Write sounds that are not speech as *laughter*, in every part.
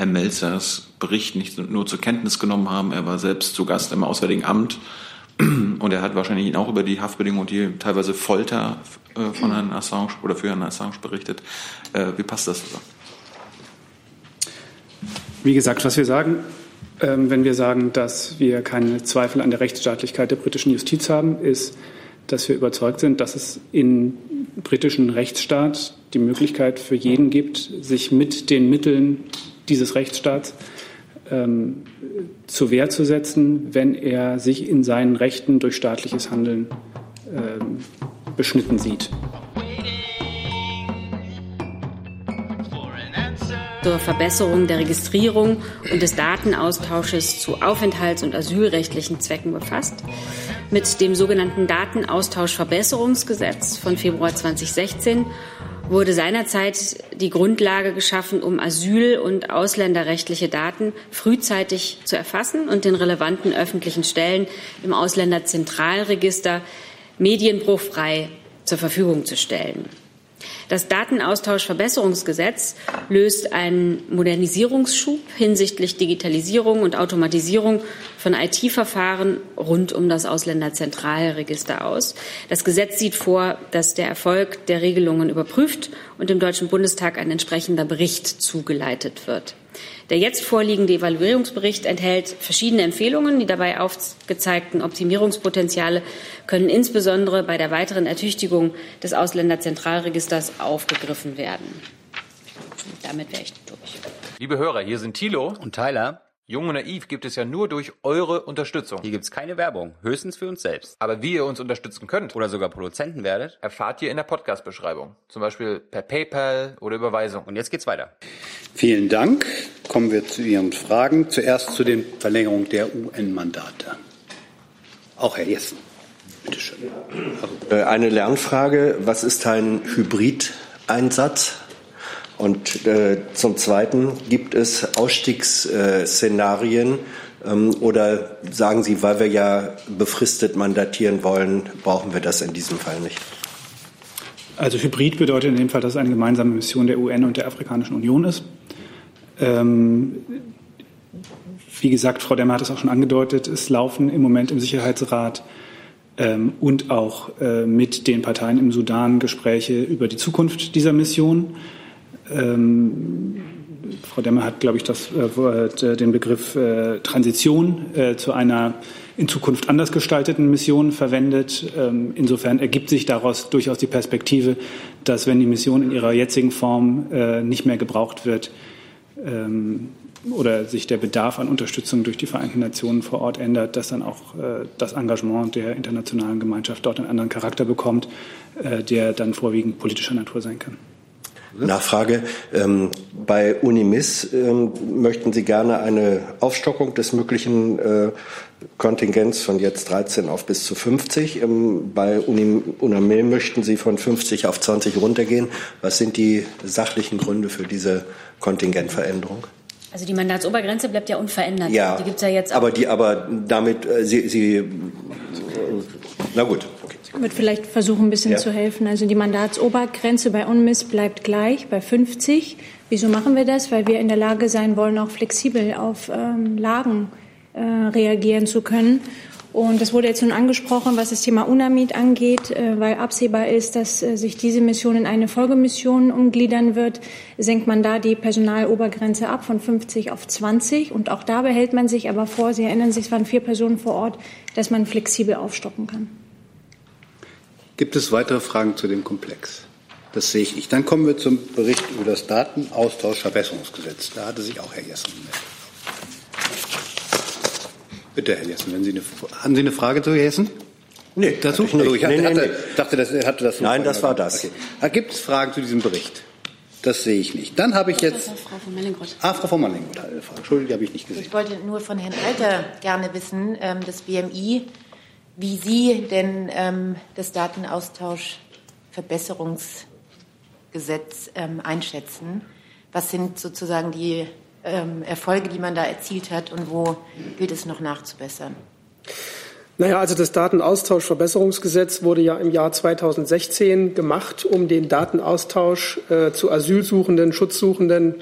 Herr Melzers Bericht nicht nur zur Kenntnis genommen haben. Er war selbst zu Gast im Auswärtigen Amt und er hat wahrscheinlich auch über die Haftbedingungen und die teilweise Folter äh, von Herrn Assange oder für Herrn Assange berichtet. Äh, wie passt das zusammen? Wie gesagt, was wir sagen, ähm, wenn wir sagen, dass wir keine Zweifel an der Rechtsstaatlichkeit der britischen Justiz haben, ist, dass wir überzeugt sind, dass es im britischen Rechtsstaat die Möglichkeit für jeden gibt, sich mit den Mitteln dieses Rechtsstaats ähm, zur Wehr zu setzen, wenn er sich in seinen Rechten durch staatliches Handeln ähm, beschnitten sieht. zur Verbesserung der Registrierung und des Datenaustausches zu aufenthalts- und asylrechtlichen Zwecken befasst. Mit dem sogenannten Datenaustauschverbesserungsgesetz von Februar 2016 wurde seinerzeit die Grundlage geschaffen, um asyl- und ausländerrechtliche Daten frühzeitig zu erfassen und den relevanten öffentlichen Stellen im Ausländerzentralregister medienbruchfrei zur Verfügung zu stellen. Das Datenaustauschverbesserungsgesetz löst einen Modernisierungsschub hinsichtlich Digitalisierung und Automatisierung von IT-Verfahren rund um das Ausländerzentralregister aus. Das Gesetz sieht vor, dass der Erfolg der Regelungen überprüft und dem Deutschen Bundestag ein entsprechender Bericht zugeleitet wird. Der jetzt vorliegende Evaluierungsbericht enthält verschiedene Empfehlungen. Die dabei aufgezeigten Optimierungspotenziale können insbesondere bei der weiteren Ertüchtigung des Ausländerzentralregisters aufgegriffen werden. Damit wäre ich durch. Liebe Hörer, hier sind Thilo und Tyler. Jung und Naiv gibt es ja nur durch eure Unterstützung. Hier gibt es keine Werbung, höchstens für uns selbst. Aber wie ihr uns unterstützen könnt oder sogar Produzenten werdet, erfahrt ihr in der Podcast-Beschreibung. Zum Beispiel per PayPal oder Überweisung. Und jetzt geht's weiter. Vielen Dank. Kommen wir zu Ihren Fragen. Zuerst zu den Verlängerungen der UN-Mandate. Auch Herr Jessen. Bitte schön. Äh, eine Lernfrage. Was ist ein Hybrid-Einsatz? Und äh, zum Zweiten, gibt es Ausstiegsszenarien ähm, oder sagen Sie, weil wir ja befristet mandatieren wollen, brauchen wir das in diesem Fall nicht? Also Hybrid bedeutet in dem Fall, dass es eine gemeinsame Mission der UN und der Afrikanischen Union ist. Ähm, wie gesagt, Frau Demmer hat es auch schon angedeutet, es laufen im Moment im Sicherheitsrat ähm, und auch äh, mit den Parteien im Sudan Gespräche über die Zukunft dieser Mission. Ähm, Frau Demmer hat, glaube ich, das, äh, den Begriff äh, Transition äh, zu einer in Zukunft anders gestalteten Mission verwendet. Ähm, insofern ergibt sich daraus durchaus die Perspektive, dass wenn die Mission in ihrer jetzigen Form äh, nicht mehr gebraucht wird ähm, oder sich der Bedarf an Unterstützung durch die Vereinten Nationen vor Ort ändert, dass dann auch äh, das Engagement der internationalen Gemeinschaft dort einen anderen Charakter bekommt, äh, der dann vorwiegend politischer Natur sein kann. Nachfrage. Ähm, bei Unimis ähm, möchten Sie gerne eine Aufstockung des möglichen äh, Kontingents von jetzt 13 auf bis zu 50. Ähm, bei Uni, UNAMIL möchten Sie von 50 auf 20 runtergehen. Was sind die sachlichen Gründe für diese Kontingentveränderung? Also die Mandatsobergrenze bleibt ja unverändert. Ja, die gibt's ja jetzt. Auch. Aber die, aber damit äh, Sie, Sie, na gut. Ich würde vielleicht versuchen, ein bisschen ja. zu helfen. Also die Mandatsobergrenze bei UNMIS bleibt gleich bei 50. Wieso machen wir das? Weil wir in der Lage sein wollen, auch flexibel auf ähm, Lagen äh, reagieren zu können. Und das wurde jetzt nun angesprochen, was das Thema UNAMID angeht, äh, weil absehbar ist, dass äh, sich diese Mission in eine Folgemission umgliedern wird, senkt man da die Personalobergrenze ab von 50 auf 20. Und auch da behält man sich aber vor, Sie erinnern sich, es waren vier Personen vor Ort, dass man flexibel aufstocken kann. Gibt es weitere Fragen zu dem Komplex? Das sehe ich nicht. Dann kommen wir zum Bericht über das Datenaustauschverbesserungsgesetz. Da hatte sich auch Herr Jessen gemeldet. Bitte, Herr Jessen, wenn Sie eine, haben Sie eine Frage zu Herr Jessen? Nee, dazu? Ich, also ich hatte, nee, nee, nee. dachte, das, hatte das. Nein, das war das. Okay. Ah, gibt es Fragen zu diesem Bericht? Das sehe ich nicht. Dann habe ich jetzt. Frau von Mellingrott. Ah, Frau von Mellingrott hat eine Frage. Entschuldigung, die habe ich nicht gesehen. Ich wollte nur von Herrn Alter gerne wissen, ähm, das BMI wie Sie denn ähm, das Datenaustauschverbesserungsgesetz ähm, einschätzen. Was sind sozusagen die ähm, Erfolge, die man da erzielt hat und wo gilt es noch nachzubessern? Naja, also das Datenaustauschverbesserungsgesetz wurde ja im Jahr 2016 gemacht, um den Datenaustausch äh, zu Asylsuchenden, Schutzsuchenden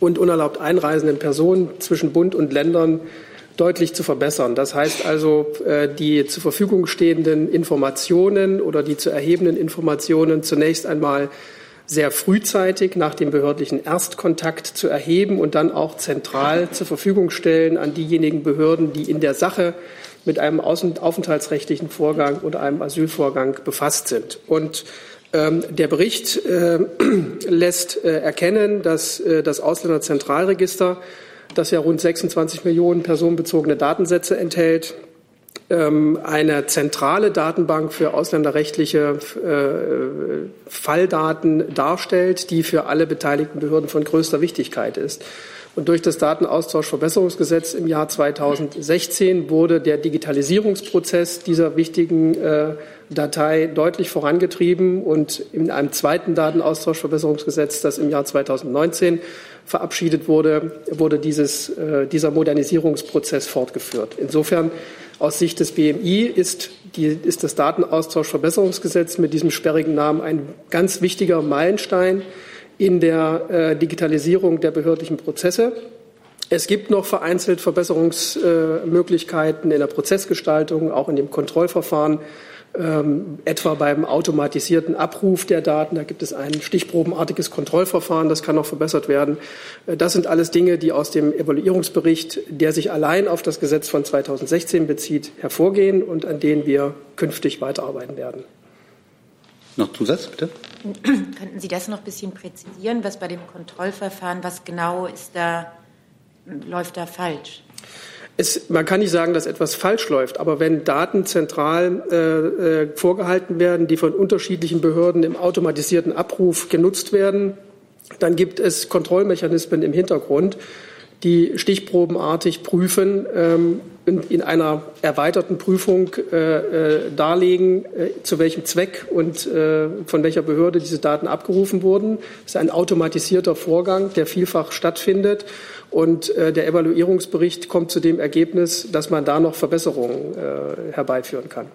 und unerlaubt einreisenden Personen zwischen Bund und Ländern deutlich zu verbessern. Das heißt also, äh, die zur Verfügung stehenden Informationen oder die zu erhebenden Informationen zunächst einmal sehr frühzeitig nach dem behördlichen Erstkontakt zu erheben und dann auch zentral zur Verfügung stellen an diejenigen Behörden, die in der Sache mit einem aufenthaltsrechtlichen Vorgang oder einem Asylvorgang befasst sind. Und ähm, der Bericht äh, *clears throat* lässt äh, erkennen, dass äh, das Ausländerzentralregister, das ja rund 26 Millionen personenbezogene Datensätze enthält, ähm, eine zentrale Datenbank für ausländerrechtliche äh, Falldaten darstellt, die für alle beteiligten Behörden von größter Wichtigkeit ist. Und durch das Datenaustauschverbesserungsgesetz im Jahr 2016 wurde der Digitalisierungsprozess dieser wichtigen äh, Datei deutlich vorangetrieben und in einem zweiten Datenaustauschverbesserungsgesetz, das im Jahr 2019 verabschiedet wurde, wurde dieses, äh, dieser Modernisierungsprozess fortgeführt. Insofern aus Sicht des BMI ist, die, ist das Datenaustauschverbesserungsgesetz mit diesem sperrigen Namen ein ganz wichtiger Meilenstein in der äh, Digitalisierung der behördlichen Prozesse. Es gibt noch vereinzelt Verbesserungsmöglichkeiten in der Prozessgestaltung, auch in dem Kontrollverfahren ähm, etwa beim automatisierten Abruf der Daten. Da gibt es ein stichprobenartiges Kontrollverfahren, das kann noch verbessert werden. Äh, das sind alles Dinge, die aus dem Evaluierungsbericht, der sich allein auf das Gesetz von 2016 bezieht, hervorgehen und an denen wir künftig weiterarbeiten werden. Noch Zusatz, bitte? *clears throat* Könnten Sie das noch ein bisschen präzisieren, was bei dem Kontrollverfahren, was genau ist da, läuft da falsch? Es, man kann nicht sagen, dass etwas falsch läuft, aber wenn Daten zentral äh, äh, vorgehalten werden, die von unterschiedlichen Behörden im automatisierten Abruf genutzt werden, dann gibt es Kontrollmechanismen im Hintergrund, die stichprobenartig prüfen ähm, in einer erweiterten Prüfung äh, äh, darlegen, äh, zu welchem Zweck und äh, von welcher Behörde diese Daten abgerufen wurden. Das ist ein automatisierter Vorgang, der vielfach stattfindet. Und äh, der Evaluierungsbericht kommt zu dem Ergebnis, dass man da noch Verbesserungen äh, herbeiführen kann.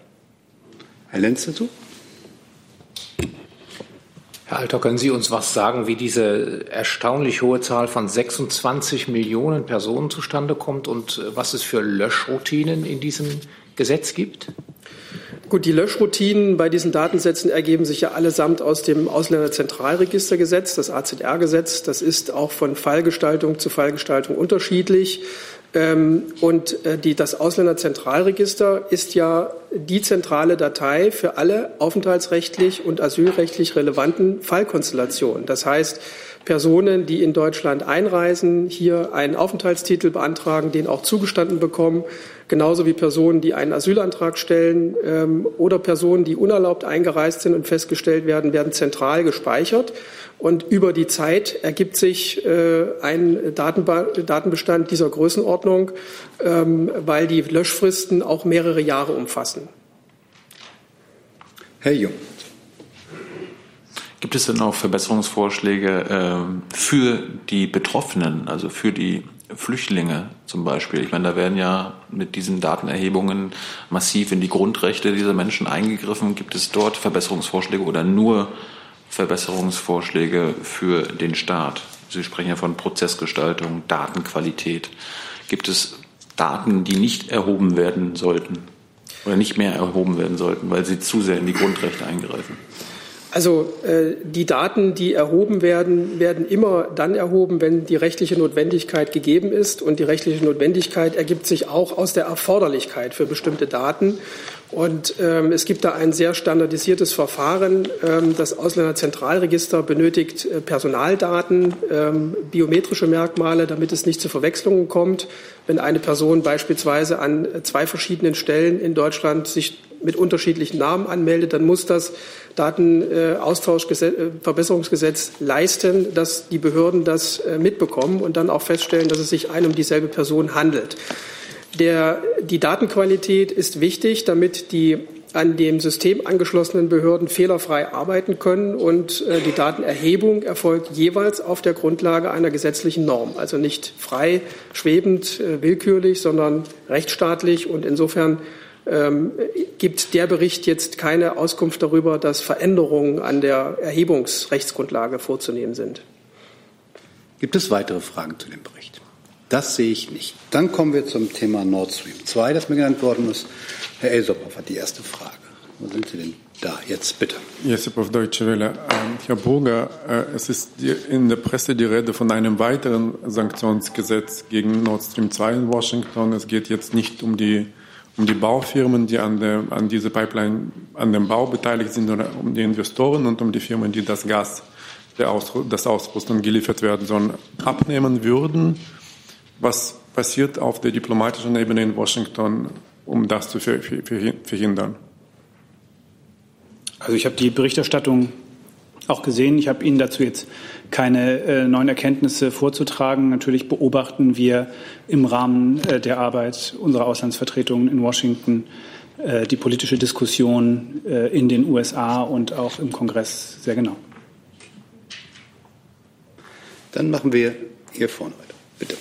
Herr Lenz dazu? Herr Alter, können Sie uns was sagen, wie diese erstaunlich hohe Zahl von 26 Millionen Personen zustande kommt und äh, was es für Löschroutinen in diesem Gesetz gibt? Gut, die Löschroutinen bei diesen Datensätzen ergeben sich ja allesamt aus dem Ausländerzentralregistergesetz, das AZR-Gesetz. Das ist auch von Fallgestaltung zu Fallgestaltung unterschiedlich. Ähm, und äh, die, das Ausländerzentralregister ist ja die zentrale Datei für alle aufenthaltsrechtlich und asylrechtlich relevanten Fallkonstellationen. Das heißt, Personen, die in Deutschland einreisen, hier einen Aufenthaltstitel beantragen, den auch zugestanden bekommen, genauso wie Personen, die einen Asylantrag stellen ähm, oder Personen, die unerlaubt eingereist sind und festgestellt werden, werden zentral gespeichert. Und über die Zeit ergibt sich äh, ein Datenba Datenbestand dieser Größenordnung, ähm, weil die Löschfristen auch mehrere Jahre umfassen. Herr Jung. Gibt es denn auch Verbesserungsvorschläge äh, für die Betroffenen, also für die Flüchtlinge zum Beispiel? Ich meine, da werden ja mit diesen Datenerhebungen massiv in die Grundrechte dieser Menschen eingegriffen. Gibt es dort Verbesserungsvorschläge oder nur Verbesserungsvorschläge für den Staat? Sie sprechen ja von Prozessgestaltung, Datenqualität. Gibt es Daten, die nicht erhoben werden sollten oder nicht mehr erhoben werden sollten, weil sie zu sehr in die Grundrechte eingreifen? Also äh, die Daten, die erhoben werden, werden immer dann erhoben, wenn die rechtliche Notwendigkeit gegeben ist. Und die rechtliche Notwendigkeit ergibt sich auch aus der Erforderlichkeit für bestimmte Daten. Und ähm, es gibt da ein sehr standardisiertes Verfahren. Ähm, das Ausländerzentralregister benötigt äh, Personaldaten, ähm, biometrische Merkmale, damit es nicht zu Verwechslungen kommt. Wenn eine Person beispielsweise an zwei verschiedenen Stellen in Deutschland sich mit unterschiedlichen Namen anmeldet, dann muss das Datenaustauschverbesserungsgesetz äh, leisten, dass die Behörden das äh, mitbekommen und dann auch feststellen, dass es sich ein um dieselbe Person handelt. Der, die Datenqualität ist wichtig, damit die an dem System angeschlossenen Behörden fehlerfrei arbeiten können und äh, die Datenerhebung erfolgt jeweils auf der Grundlage einer gesetzlichen Norm, also nicht frei, schwebend, äh, willkürlich, sondern rechtsstaatlich und insofern ähm, gibt der Bericht jetzt keine Auskunft darüber, dass Veränderungen an der Erhebungsrechtsgrundlage vorzunehmen sind. Gibt es weitere Fragen zu dem Bericht? Das sehe ich nicht. Dann kommen wir zum Thema Nord Stream 2, das mir genannt worden ist. Herr Elsopov hat die erste Frage. Wo sind Sie denn da? Jetzt bitte. Jesipov Deutsche Welle. Ähm, Herr Burger, äh, es ist in der Presse die Rede von einem weiteren Sanktionsgesetz gegen Nord Stream 2 in Washington. Es geht jetzt nicht um die, um die Baufirmen, die an, der, an diese Pipeline, an dem Bau beteiligt sind, um die Investoren und um die Firmen, die das Gas, der Aus, das Ausrüstung geliefert werden sollen, abnehmen würden. Was passiert auf der diplomatischen Ebene in Washington, um das zu verhindern? Also ich habe die Berichterstattung auch gesehen. Ich habe Ihnen dazu jetzt keine äh, neuen Erkenntnisse vorzutragen. Natürlich beobachten wir im Rahmen äh, der Arbeit unserer Auslandsvertretungen in Washington äh, die politische Diskussion äh, in den USA und auch im Kongress sehr genau. Dann machen wir hier vorne weiter. Bitte.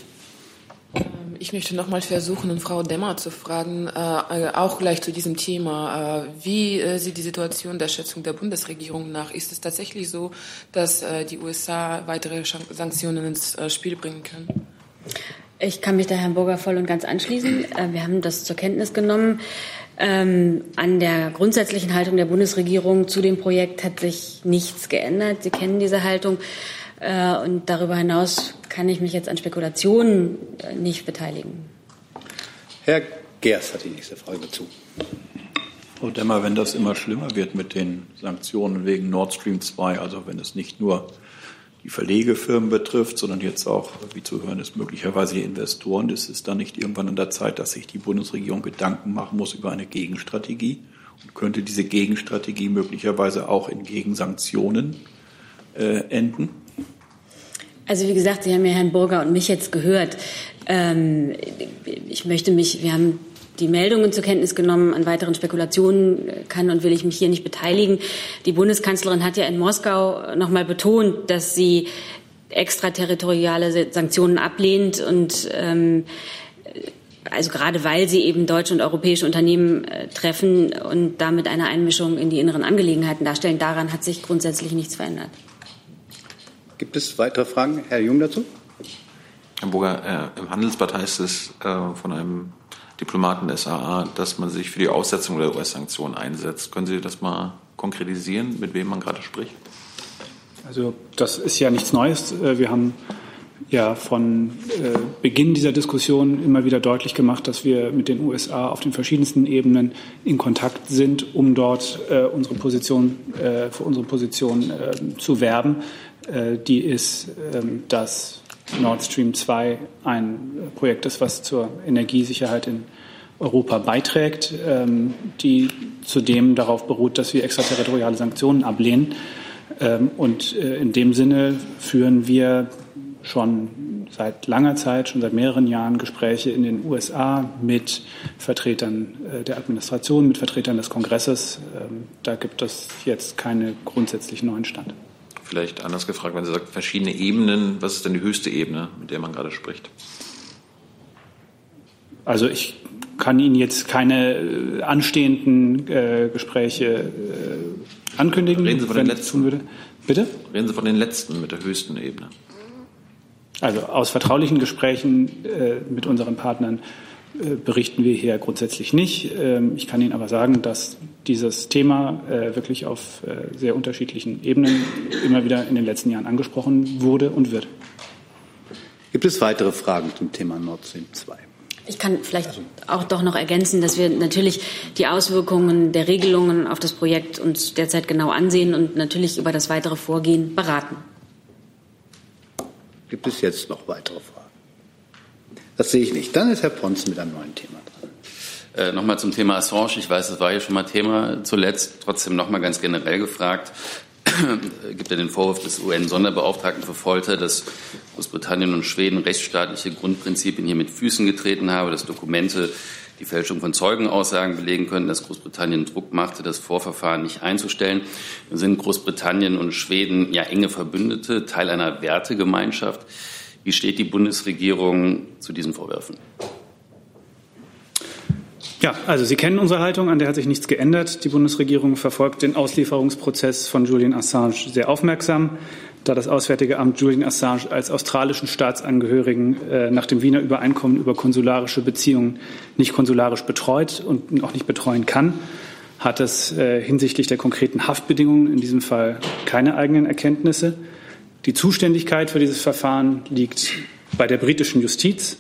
Ich möchte noch mal versuchen, Frau Demmer zu fragen, äh, auch gleich zu diesem Thema. Äh, wie äh, sieht die Situation der Schätzung der Bundesregierung nach? Ist es tatsächlich so, dass äh, die USA weitere Sanktionen ins äh, Spiel bringen können? Ich kann mich da Herrn Burger voll und ganz anschließen. Äh, wir haben das zur Kenntnis genommen. Ähm, an der grundsätzlichen Haltung der Bundesregierung zu dem Projekt hat sich nichts geändert. Sie kennen diese Haltung. Äh, und darüber hinaus kann ich mich jetzt an Spekulationen äh, nicht beteiligen. Herr Gers hat die nächste Frage dazu. Frau Demmer, wenn das immer schlimmer wird mit den Sanktionen wegen Nord Stream 2, also wenn es nicht nur die Verlegefirmen betrifft, sondern jetzt auch, wie zu hören ist, möglicherweise die Investoren, ist es dann nicht irgendwann an der Zeit, dass sich die Bundesregierung Gedanken machen muss über eine Gegenstrategie? Und könnte diese Gegenstrategie möglicherweise auch in Gegensanktionen äh, enden? Also wie gesagt, Sie haben ja Herrn Burger und mich jetzt gehört. Ähm, ich möchte mich, wir haben die Meldungen zur Kenntnis genommen. An weiteren Spekulationen kann und will ich mich hier nicht beteiligen. Die Bundeskanzlerin hat ja in Moskau noch mal betont, dass sie extraterritoriale Sanktionen ablehnt und ähm, also gerade weil sie eben deutsche und europäische Unternehmen äh, treffen und damit eine Einmischung in die inneren Angelegenheiten darstellen, daran hat sich grundsätzlich nichts verändert. Gibt es weitere Fragen? Herr Jung dazu? Herr Burger, äh, im Handelsblatt heißt es äh, von einem Diplomaten des AA, dass man sich für die Aussetzung der US-Sanktionen einsetzt. Können Sie das mal konkretisieren, mit wem man gerade spricht? Also das ist ja nichts Neues. Äh, wir haben ja von äh, Beginn dieser Diskussion immer wieder deutlich gemacht, dass wir mit den USA auf den verschiedensten Ebenen in Kontakt sind, um dort äh, unsere Position, für unsere Position zu werben. Äh, die ist, ähm, dass Nord Stream 2 ein Projekt ist, was zur Energiesicherheit in Europa beiträgt, ähm, die zudem darauf beruht, dass wir extraterritoriale Sanktionen ablehnen. Ähm, und äh, in dem Sinne führen wir schon seit langer Zeit, schon seit mehreren Jahren Gespräche in den USA mit Vertretern äh, der Administration, mit Vertretern des Kongresses. Da gibt es jetzt keinen grundsätzlichen neuen Stand vielleicht anders gefragt, wenn Sie sagen, verschiedene Ebenen, was ist denn die höchste Ebene, mit der man gerade spricht? Also ich kann Ihnen jetzt keine äh, anstehenden äh, Gespräche äh, ankündigen. Reden Sie von den letzten. Würde. Bitte? Reden Sie von den letzten mit der höchsten Ebene. Also aus vertraulichen Gesprächen äh, mit unseren Partnern äh, berichten wir hier grundsätzlich nicht. Ähm, ich kann Ihnen aber sagen, dass dieses Thema äh, wirklich auf äh, sehr unterschiedlichen Ebenen immer wieder in den letzten Jahren angesprochen wurde und wird. Gibt es weitere Fragen zum Thema Nord Stream 2? Ich kann vielleicht auch doch noch ergänzen, dass wir natürlich die Auswirkungen der Regelungen auf das Projekt uns derzeit genau ansehen und natürlich über das weitere Vorgehen beraten. Gibt es jetzt noch weitere Fragen? Das sehe ich nicht. Dann ist Herr Pons mit einem neuen Thema dran. Äh, nochmal zum Thema Assange. Ich weiß, es war ja schon mal Thema zuletzt. Trotzdem nochmal ganz generell gefragt. *clears throat* gibt ja den Vorwurf des UN-Sonderbeauftragten für Folter, dass Großbritannien und Schweden rechtsstaatliche Grundprinzipien hier mit Füßen getreten habe, dass Dokumente die Fälschung von Zeugenaussagen belegen könnten, dass Großbritannien Druck machte, das Vorverfahren nicht einzustellen. Nun sind Großbritannien und Schweden ja enge Verbündete, Teil einer Wertegemeinschaft. Wie steht die Bundesregierung zu diesen Vorwürfen? Ja, also Sie kennen unsere Haltung, an der hat sich nichts geändert. Die Bundesregierung verfolgt den Auslieferungsprozess von Julian Assange sehr aufmerksam, da das Auswärtige Amt Julian Assange als australischen Staatsangehörigen äh, nach dem Wiener Übereinkommen über konsularische Beziehungen nicht konsularisch betreut und auch nicht betreuen kann, hat es äh, hinsichtlich der konkreten Haftbedingungen in diesem Fall keine eigenen Erkenntnisse. Die Zuständigkeit für dieses Verfahren liegt bei der britischen Justiz.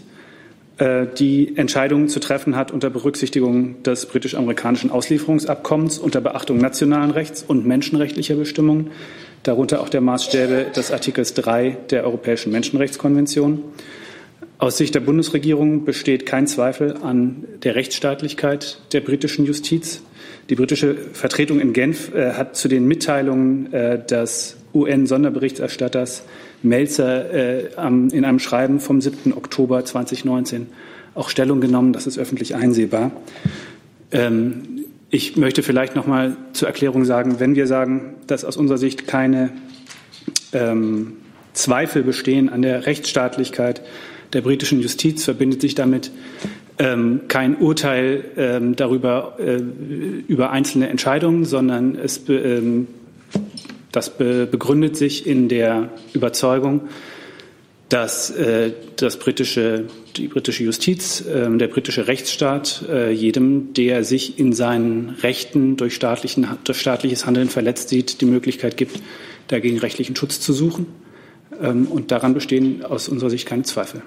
Äh, die Entscheidungen zu treffen hat unter Berücksichtigung des britisch-amerikanischen Auslieferungsabkommens, unter Beachtung nationalen Rechts und menschenrechtlicher Bestimmungen, darunter auch der Maßstäbe des Artikels 3 der Europäischen Menschenrechtskonvention. Aus Sicht der Bundesregierung besteht kein Zweifel an der Rechtsstaatlichkeit der britischen Justiz. Die britische Vertretung in Genf äh, hat zu den Mitteilungen äh, des UN-Sonderberichterstatters Melzer äh, in einem Schreiben vom 7. Oktober 2019 auch Stellung genommen. Das ist öffentlich einsehbar. Ähm, ich möchte vielleicht noch mal zur Erklärung sagen, wenn wir sagen, dass aus unserer Sicht keine ähm, Zweifel bestehen an der Rechtsstaatlichkeit der britischen Justiz, verbindet sich damit ähm, kein Urteil ähm, darüber äh, über einzelne Entscheidungen, sondern es ähm, das begründet sich in der Überzeugung, dass äh, das britische, die britische Justiz, äh, der britische Rechtsstaat äh, jedem, der sich in seinen Rechten durch, staatlichen, durch staatliches Handeln verletzt sieht, die Möglichkeit gibt, dagegen rechtlichen Schutz zu suchen. Ähm, und daran bestehen aus unserer Sicht keine Zweifel.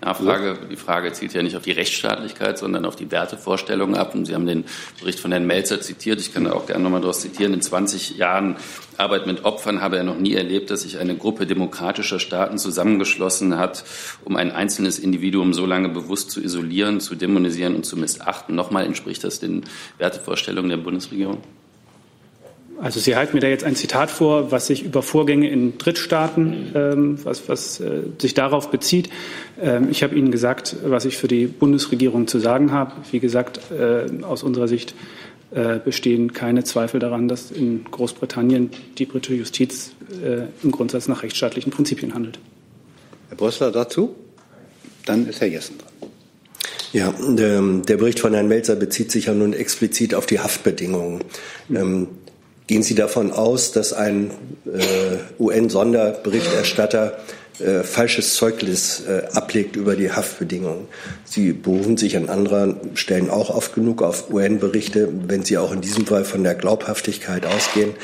Nachfrage. Die Frage zielt ja nicht auf die Rechtsstaatlichkeit, sondern auf die Wertevorstellungen ab. Und Sie haben den Bericht von Herrn Melzer zitiert. Ich kann da auch gerne nochmal daraus zitieren. In 20 Jahren Arbeit mit Opfern habe er noch nie erlebt, dass sich eine Gruppe demokratischer Staaten zusammengeschlossen hat, um ein einzelnes Individuum so lange bewusst zu isolieren, zu dämonisieren und zu missachten. Nochmal entspricht das den Wertevorstellungen der Bundesregierung? Also Sie halten mir da jetzt ein Zitat vor, was sich über Vorgänge in Drittstaaten, ähm, was, was äh, sich darauf bezieht. Ähm, ich habe Ihnen gesagt, was ich für die Bundesregierung zu sagen habe. Wie gesagt, äh, aus unserer Sicht äh, bestehen keine Zweifel daran, dass in Großbritannien die britische Justiz äh, im Grundsatz nach rechtsstaatlichen Prinzipien handelt. Herr Brössler dazu? Dann ist Herr Jessen dran. Ja, der, der, Bericht von Herrn Melzer bezieht sich ja nun explizit auf die Haftbedingungen. Gehen Sie davon aus, dass ein äh, UN-Sonderberichterstatter äh, falsches Zeugnis äh, ablegt über die Haftbedingungen? Sie berufen sich an anderen Stellen auch oft genug auf UN-Berichte. Wenn Sie auch in diesem Fall von der Glaubhaftigkeit ausgehen,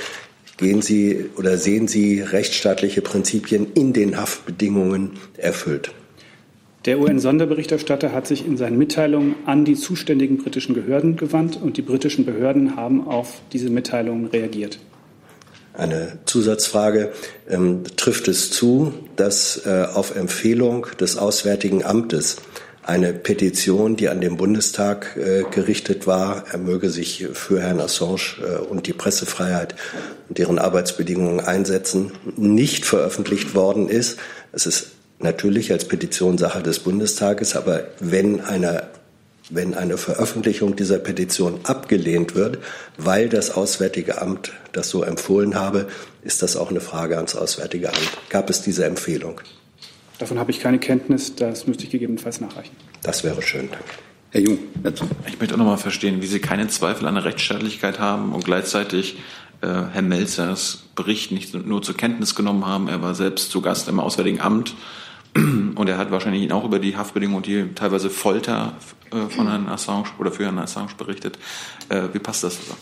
gehen Sie oder sehen Sie rechtsstaatliche Prinzipien in den Haftbedingungen erfüllt? Der UN-Sonderberichterstatter hat sich in seinen Mitteilungen an die zuständigen britischen Behörden gewandt und die britischen Behörden haben auf diese Mitteilungen reagiert. Eine Zusatzfrage. Ähm, trifft es zu, dass äh, auf Empfehlung des Auswärtigen Amtes eine Petition, die an den Bundestag äh, gerichtet war, er möge sich für Herrn Assange äh, und die Pressefreiheit und deren Arbeitsbedingungen einsetzen, nicht veröffentlicht worden ist? Es ist natürlich als Petitionssache des Bundestages, aber wenn eine wenn eine Veröffentlichung dieser Petition abgelehnt wird, weil das Auswärtige Amt das so empfohlen habe, ist das auch eine Frage ans Auswärtige Amt. Gab es diese Empfehlung? Davon habe ich keine Kenntnis. Das müsste ich gegebenenfalls nachreichen. Das wäre schön. Danke. Herr Jung, dazu. Ich möchte auch noch mal verstehen, wie Sie keine Zweifel an der Rechtsstaatlichkeit haben und gleichzeitig äh, Herr Melzers Bericht nicht nur zur Kenntnis genommen haben. Er war selbst zu Gast im Auswärtigen Amt und er hat wahrscheinlich auch über die Haftbedingungen und die teilweise Folter äh, von Herrn Assange oder für Herrn Assange berichtet. Äh, wie passt das zusammen?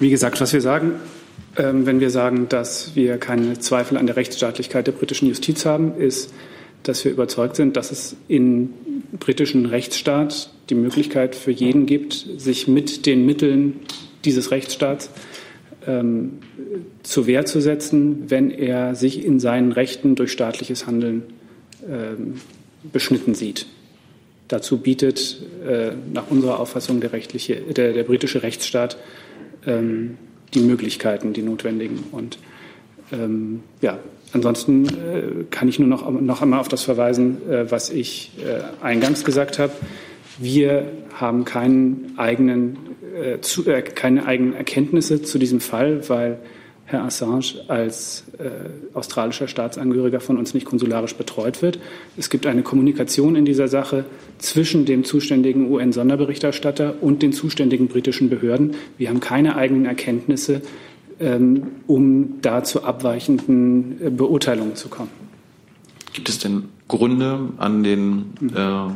Wie gesagt, was wir sagen, ähm, wenn wir sagen, dass wir keine Zweifel an der Rechtsstaatlichkeit der britischen Justiz haben, ist, dass wir überzeugt sind, dass es im britischen Rechtsstaat die Möglichkeit für jeden gibt, sich mit den Mitteln dieses Rechtsstaats ähm, zur Wehr zu setzen, wenn er sich in seinen Rechten durch staatliches Handeln ähm, beschnitten sieht. Dazu bietet äh, nach unserer Auffassung der, rechtliche, der, der britische Rechtsstaat ähm, die Möglichkeiten, die notwendigen. Und ähm, ja, ansonsten äh, kann ich nur noch, noch einmal auf das verweisen, äh, was ich äh, eingangs gesagt habe. Wir haben keinen eigenen äh, zu, äh, keine eigenen Erkenntnisse zu diesem Fall, weil Herr Assange als äh, australischer Staatsangehöriger von uns nicht konsularisch betreut wird. Es gibt eine Kommunikation in dieser Sache zwischen dem zuständigen UN-Sonderberichterstatter und den zuständigen britischen Behörden. Wir haben keine eigenen Erkenntnisse, ähm, um da zu abweichenden äh, Beurteilungen zu kommen. Gibt es denn Gründe, an den äh,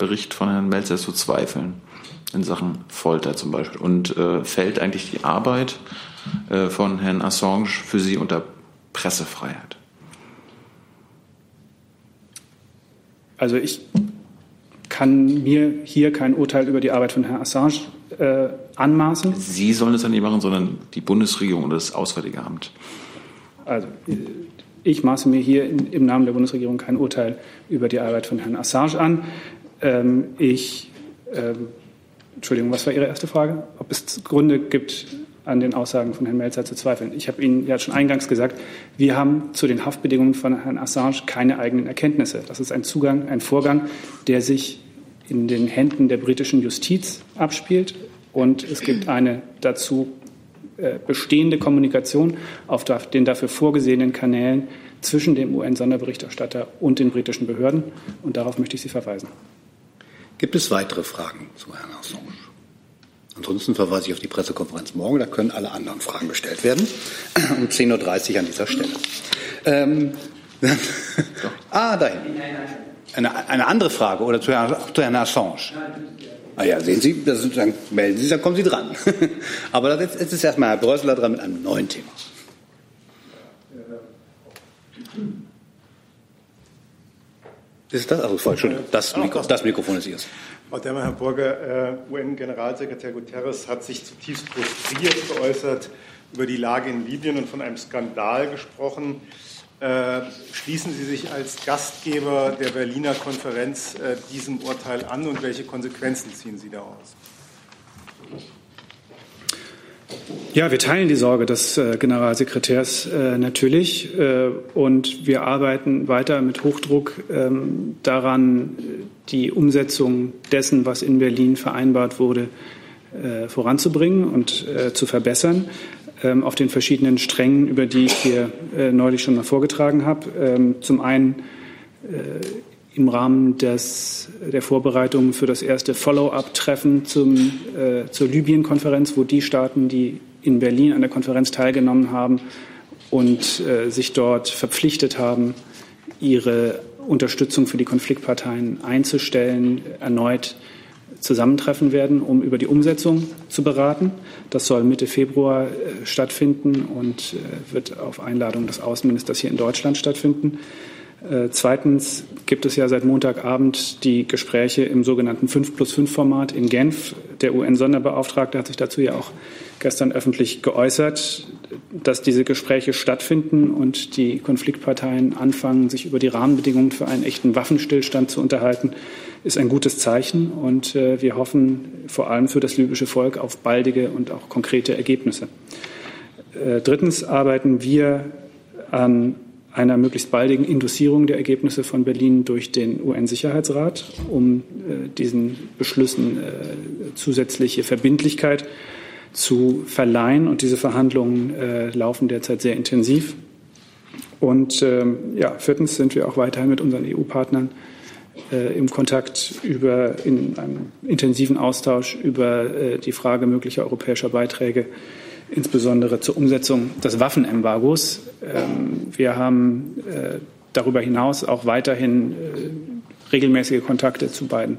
Bericht von Herrn Melzer zu zweifeln? In Sachen Folter zum Beispiel. Und äh, fällt eigentlich die Arbeit äh, von Herrn Assange für Sie unter Pressefreiheit? Also ich kann mir hier kein Urteil über die Arbeit von Herrn Assange äh, anmaßen. Sie sollen es ja nicht machen, sondern die Bundesregierung und das Auswärtige Amt. Also ich maße mir hier im Namen der Bundesregierung kein Urteil über die Arbeit von Herrn Assange an. Ähm, ich, ähm, Entschuldigung, was war Ihre erste Frage? Ob es Gründe gibt, an den Aussagen von Herrn Melzer zu zweifeln. Ich habe Ihnen ja schon eingangs gesagt, wir haben zu den Haftbedingungen von Herrn Assange keine eigenen Erkenntnisse. Das ist ein Zugang, ein Vorgang, der sich in den Händen der britischen Justiz abspielt. Und es gibt eine dazu äh, bestehende Kommunikation auf den dafür vorgesehenen Kanälen zwischen dem UN-Sonderberichterstatter und den britischen Behörden. Und darauf möchte ich Sie verweisen. Gibt es weitere Fragen zu Herrn Assange? Ansonsten verweise ich auf die Pressekonferenz morgen. Da können alle anderen Fragen gestellt werden. Um 10.30 Uhr an dieser Stelle. Ähm, *laughs* ah, dahin. Eine, eine andere Frage oder zu Herrn, zu Herrn Assange? Ah ja, sehen Sie, das dann melden Sie sich, dann kommen Sie dran. *laughs* Aber jetzt, jetzt ist erstmal Herr Brösseler dran mit einem neuen Thema. Ist das? Also, Entschuldigung, das, Mikro, das Mikrofon ist Ihres. Frau Demmer, Herr Burger, äh, UN-Generalsekretär Guterres hat sich zutiefst frustriert geäußert über die Lage in Libyen und von einem Skandal gesprochen. Äh, schließen Sie sich als Gastgeber der Berliner Konferenz äh, diesem Urteil an und welche Konsequenzen ziehen Sie daraus? Ja, wir teilen die Sorge des äh, Generalsekretärs äh, natürlich äh, und wir arbeiten weiter mit Hochdruck ähm, daran, die Umsetzung dessen, was in Berlin vereinbart wurde, voranzubringen und zu verbessern ähm, auf den verschiedenen Strängen, über die ich hier neulich schon mal vorgetragen habe. Ähm, zum einen im Rahmen des, der Vorbereitungen für das erste Follow-up-Treffen äh, zur Libyen-Konferenz, wo die Staaten, die in Berlin an der Konferenz teilgenommen haben und äh, sich dort verpflichtet haben, ihre Unterstützung für die Konfliktparteien einzustellen, erneut zusammentreffen werden, um über die Umsetzung zu beraten. Das soll Mitte Februar äh, stattfinden und äh, wird auf Einladung des Außenministers hier in Deutschland stattfinden. Äh, zweitens gibt es ja seit Montagabend die Gespräche im sogenannten 5 plus 5 Format in Genf. Der UN-Sonderbeauftragte hat sich dazu ja auch gestern öffentlich geäußert, dass diese Gespräche stattfinden und die Konfliktparteien anfangen, sich über die Rahmenbedingungen für einen echten Waffenstillstand zu unterhalten, ist ein gutes Zeichen. Und äh, wir hoffen vor allem für das libysche Volk auf baldige und auch konkrete Ergebnisse. Äh, drittens arbeiten wir an einer möglichst baldigen Indosierung der Ergebnisse von Berlin durch den UN-Sicherheitsrat, um äh, diesen Beschlüssen äh, zusätzliche Verbindlichkeit zu verleihen. Und diese Verhandlungen äh, laufen derzeit sehr intensiv. Und ähm, ja, viertens sind wir auch weiterhin mit unseren EU-Partnern äh, im Kontakt über in einem intensiven Austausch über äh, die Frage möglicher europäischer Beiträge insbesondere zur Umsetzung des Waffenembargos. Ähm, wir haben äh, darüber hinaus auch weiterhin äh, regelmäßige Kontakte zu beiden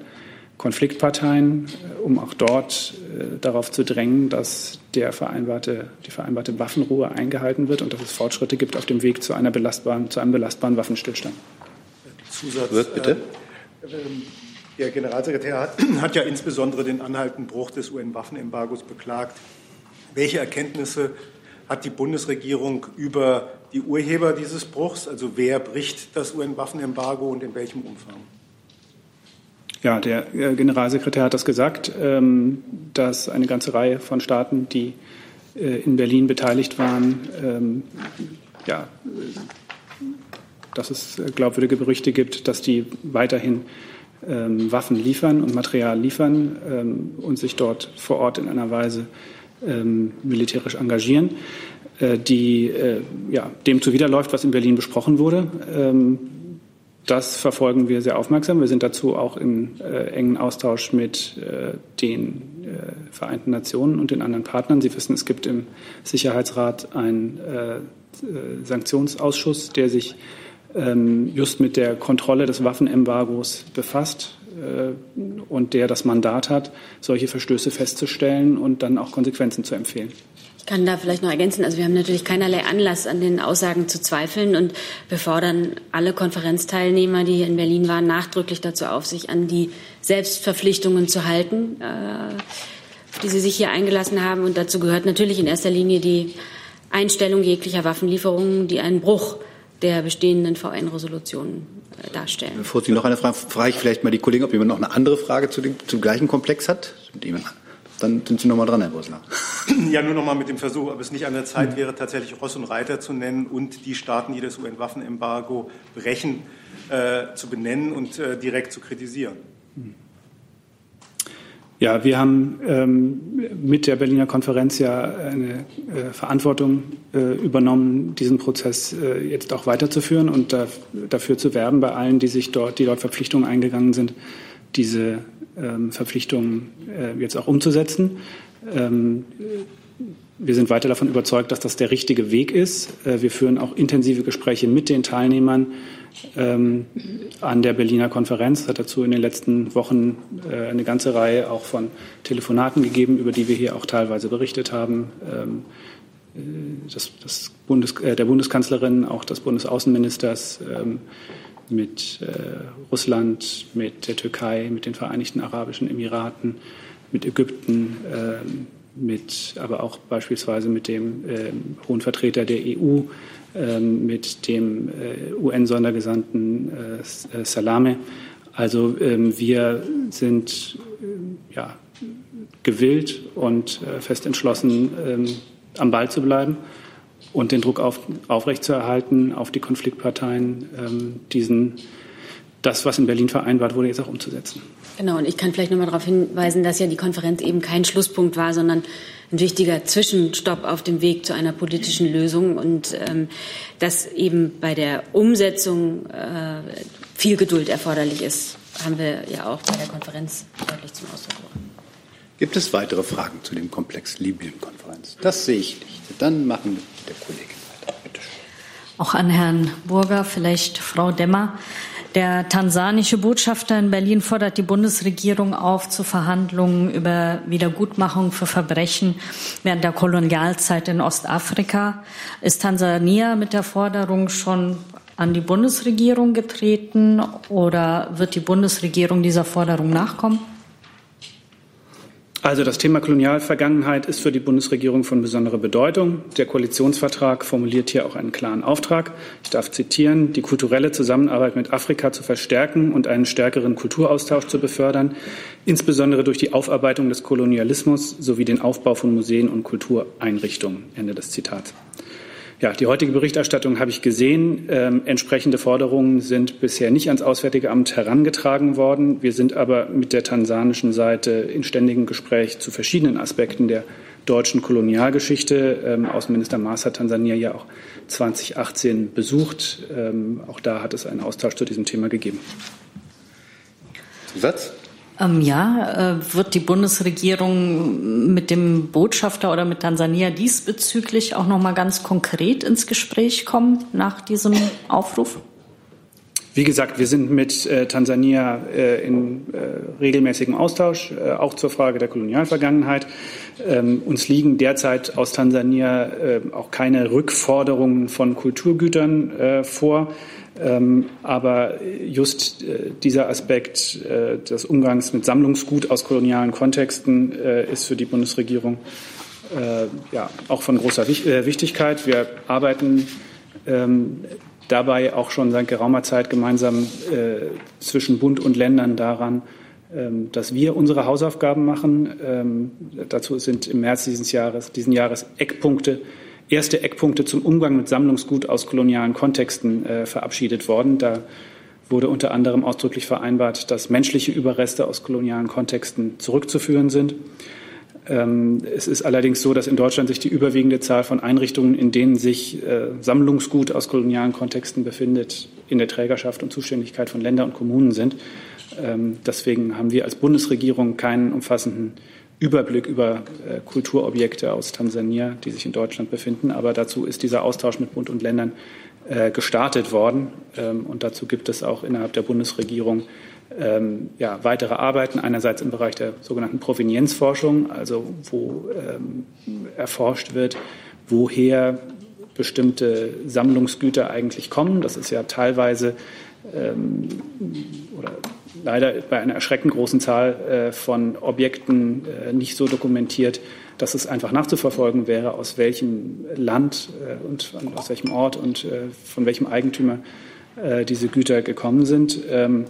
Konfliktparteien, äh, um auch dort darauf zu drängen, dass der vereinbarte, die vereinbarte Waffenruhe eingehalten wird und dass es Fortschritte gibt auf dem Weg zu, einer belastbaren, zu einem belastbaren Waffenstillstand. Zusatz, Wird bitte. Äh, der Generalsekretär hat, *clears throat* hat ja insbesondere den anhaltenden Bruch des UN-Waffenembargos beklagt. Welche Erkenntnisse hat die Bundesregierung über die Urheber dieses Bruchs? Also wer bricht das UN-Waffenembargo und in welchem Umfang? Ja, der äh, Generalsekretär hat das gesagt, ähm, dass eine ganze Reihe von Staaten, die äh, in Berlin beteiligt waren, ähm, ja, dass es äh, glaubwürdige Berichte gibt, dass die weiterhin ähm, Waffen liefern und Material liefern und sich dort vor Ort in einer Weise militärisch engagieren. äh, die äh, ja, dem zuwiderläuft, was in Berlin besprochen wurde. Ähm, das verfolgen wir sehr aufmerksam. Wir sind dazu auch im äh, engen Austausch mit äh, den äh, Vereinten Nationen und den anderen Partnern. Sie wissen, es gibt im Sicherheitsrat einen äh, Sanktionsausschuss, der sich ähm, just mit der Kontrolle des Waffenembargos befasst und der das Mandat hat, solche Verstöße festzustellen und dann auch Konsequenzen zu empfehlen. Ich kann da vielleicht noch ergänzen, also wir haben natürlich keinerlei Anlass, an den Aussagen zu zweifeln und wir fordern alle Konferenzteilnehmer, die hier in Berlin waren, nachdrücklich dazu auf, sich an die Selbstverpflichtungen zu halten, äh, die sie sich hier eingelassen haben. Und dazu gehört natürlich in erster Linie die Einstellung jeglicher Waffenlieferungen, die einen Bruch der bestehenden VN-Resolutionen äh, darstellen. Bevor Sie noch eine Frage, frage ich vielleicht mal die Kollegen, ob jemand noch eine andere Frage zu dem, zum gleichen Komplex hat. Dann sind Sie noch mal dran, Herr Brüsseler. Ja, nur noch mal mit dem Versuch, ob es nicht an der Zeit wäre, tatsächlich Ross und Reiter zu nennen und die Staaten, die das UN-Waffenembargo brechen, äh, zu benennen und äh, direkt zu kritisieren. Ja, wir haben ähm, mit der Berliner Konferenz ja eine äh, Verantwortung äh, übernommen, diesen Prozess äh, jetzt auch weiterzuführen und da, dafür zu werben bei allen, die sich dort, die dort Verpflichtungen eingegangen sind, diese ähm, Verpflichtungen äh, jetzt auch umzusetzen. Ähm, wir sind weiter davon überzeugt, dass das der richtige Weg ist. Äh, wir führen auch intensive Gespräche mit den Teilnehmern ähm, an der Berliner Konferenz. Es hat dazu in den letzten Wochen äh, eine ganze Reihe auch von Telefonaten gegeben, über die wir hier auch teilweise berichtet haben. Ähm, äh, das, das Bundes, der Bundeskanzlerin, auch des Bundesaußenministers ähm, mit Russland, mit der Türkei, mit den Vereinigten Arabischen Emiraten, mit Ägypten, mit, aber auch beispielsweise mit dem äh, hohen Vertreter der EU, äh, mit dem äh, UN-Sondergesandten äh, äh, Salame. Also ähm, wir sind äh, ja, gewillt und fest entschlossen, ähm, am Ball zu bleiben und den Druck auf, aufrechtzuerhalten auf die Konfliktparteien, ähm, diesen, das, was in Berlin vereinbart wurde, jetzt auch umzusetzen. Genau, und ich kann vielleicht noch mal darauf hinweisen, dass ja die Konferenz eben kein Schlusspunkt war, sondern ein wichtiger Zwischenstopp auf dem Weg zu einer politischen Lösung und ähm, dass eben bei der Umsetzung äh, viel Geduld erforderlich ist, haben wir ja auch bei der Konferenz deutlich zum Ausdruck gebracht. Gibt es weitere Fragen zu dem Komplex Libyen-Konferenz? Das sehe ich nicht. Dann machen wir mit der Kollegin weiter. Bitte schön. Auch an Herrn Burger, vielleicht Frau Demmer. Der tansanische Botschafter in Berlin fordert die Bundesregierung auf zu Verhandlungen über Wiedergutmachung für Verbrechen während der Kolonialzeit in Ostafrika. Ist Tansania mit der Forderung schon an die Bundesregierung getreten oder wird die Bundesregierung dieser Forderung nachkommen? Also das Thema Kolonialvergangenheit ist für die Bundesregierung von besonderer Bedeutung. Der Koalitionsvertrag formuliert hier auch einen klaren Auftrag. Ich darf zitieren, die kulturelle Zusammenarbeit mit Afrika zu verstärken und einen stärkeren Kulturaustausch zu befördern, insbesondere durch die Aufarbeitung des Kolonialismus sowie den Aufbau von Museen und Kultureinrichtungen. Ende des Zitats. Ja, die heutige Berichterstattung habe ich gesehen. Ähm, entsprechende Forderungen sind bisher nicht ans Auswärtige Amt herangetragen worden. Wir sind aber mit der tansanischen Seite in ständigem Gespräch zu verschiedenen Aspekten der deutschen Kolonialgeschichte. Ähm, Außenminister Maas hat Tansania ja auch 2018 besucht. Ähm, auch da hat es einen Austausch zu diesem Thema gegeben. Zusatz? Ähm, ja, äh, wird die Bundesregierung mit dem Botschafter oder mit Tansania diesbezüglich auch noch mal ganz konkret ins Gespräch kommen nach diesem Aufruf? Wie gesagt, wir sind mit äh, Tansania äh, in äh, regelmäßigem Austausch, äh, auch zur Frage der Kolonialvergangenheit. Ähm, uns liegen derzeit aus Tansania äh, auch keine Rückforderungen von Kulturgütern äh, vor. Ähm, aber just äh, dieser Aspekt äh, des Umgangs mit Sammlungsgut aus kolonialen Kontexten äh, ist für die Bundesregierung ja, auch von großer Wich Wichtigkeit. Wir arbeiten ähm, dabei auch schon seit geraumer Zeit gemeinsam zwischen Bund und Ländern daran, ähm, dass wir unsere Hausaufgaben machen. Dazu sind im März dieses Jahres, diesen Jahres Eckpunkte erste Eckpunkte zum Umgang mit Sammlungsgut aus kolonialen Kontexten äh, verabschiedet worden. Da wurde unter anderem ausdrücklich vereinbart, dass menschliche Überreste aus kolonialen Kontexten zurückzuführen sind. Ähm, es ist allerdings so, dass in Deutschland sich die überwiegende Zahl von Einrichtungen, in denen sich äh, Sammlungsgut aus kolonialen Kontexten befindet, in der Trägerschaft und Zuständigkeit von Ländern und Kommunen sind. Ähm, deswegen haben wir als Bundesregierung keinen umfassenden Überblick über äh, Kulturobjekte aus Tansania, die sich in Deutschland befinden. Aber dazu ist dieser Austausch mit Bund und Ländern äh, gestartet worden. Ähm, und dazu gibt es auch innerhalb der Bundesregierung ähm, ja, weitere Arbeiten, einerseits im Bereich der sogenannten Provenienzforschung, also wo ähm, erforscht wird, woher bestimmte Sammlungsgüter eigentlich kommen. Das ist ja teilweise oder leider bei einer erschreckend großen Zahl äh, von Objekten äh, nicht so dokumentiert, dass es einfach nachzuverfolgen wäre, aus welchem Land äh, und aus welchem Ort und von welchem Eigentümer diese Güter gekommen sind. Ähm,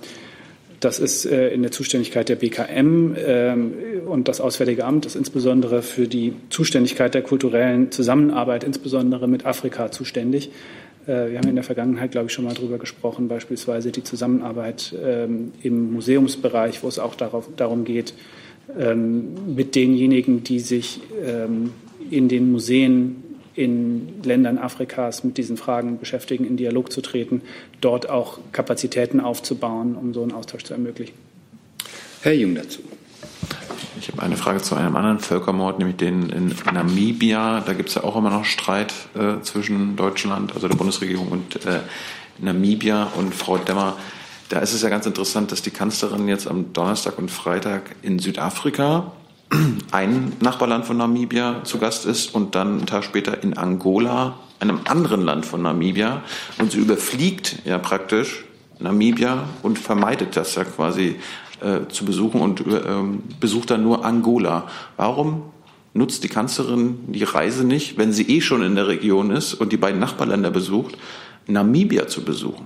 das ist in der Zuständigkeit der BKM ähm, und das Auswärtige Amt ist insbesondere für die Zuständigkeit der kulturellen Zusammenarbeit, insbesondere mit Afrika, zuständig. Äh, wir haben in der Vergangenheit, glaube ich, schon mal darüber gesprochen, beispielsweise die Zusammenarbeit ähm, im Museumsbereich, wo es auch darauf, darum geht, ähm, mit denjenigen, die sich ähm, in den Museen in Ländern Afrikas mit diesen Fragen beschäftigen, in Dialog zu treten, dort auch Kapazitäten aufzubauen, um so einen Austausch zu ermöglichen. Herr Jung dazu. Ich habe eine Frage zu einem anderen Völkermord, nämlich den in Namibia. Da gibt es ja auch immer noch Streit äh, zwischen Deutschland, also der Bundesregierung und äh, Namibia und Frau Demmer. Da ist es ja ganz interessant, dass die Kanzlerin jetzt am Donnerstag und Freitag in Südafrika, *clears throat* ein Nachbarland von Namibia, zu Gast ist und dann einen Tag später in Angola, einem anderen Land von Namibia. Und sie überfliegt ja praktisch Namibia und vermeidet das ja quasi äh, zu besuchen und äh, besucht dann nur Angola. Warum nutzt die Kanzlerin die Reise nicht, wenn sie eh schon in der Region ist und die beiden Nachbarländer besucht, Namibia zu besuchen?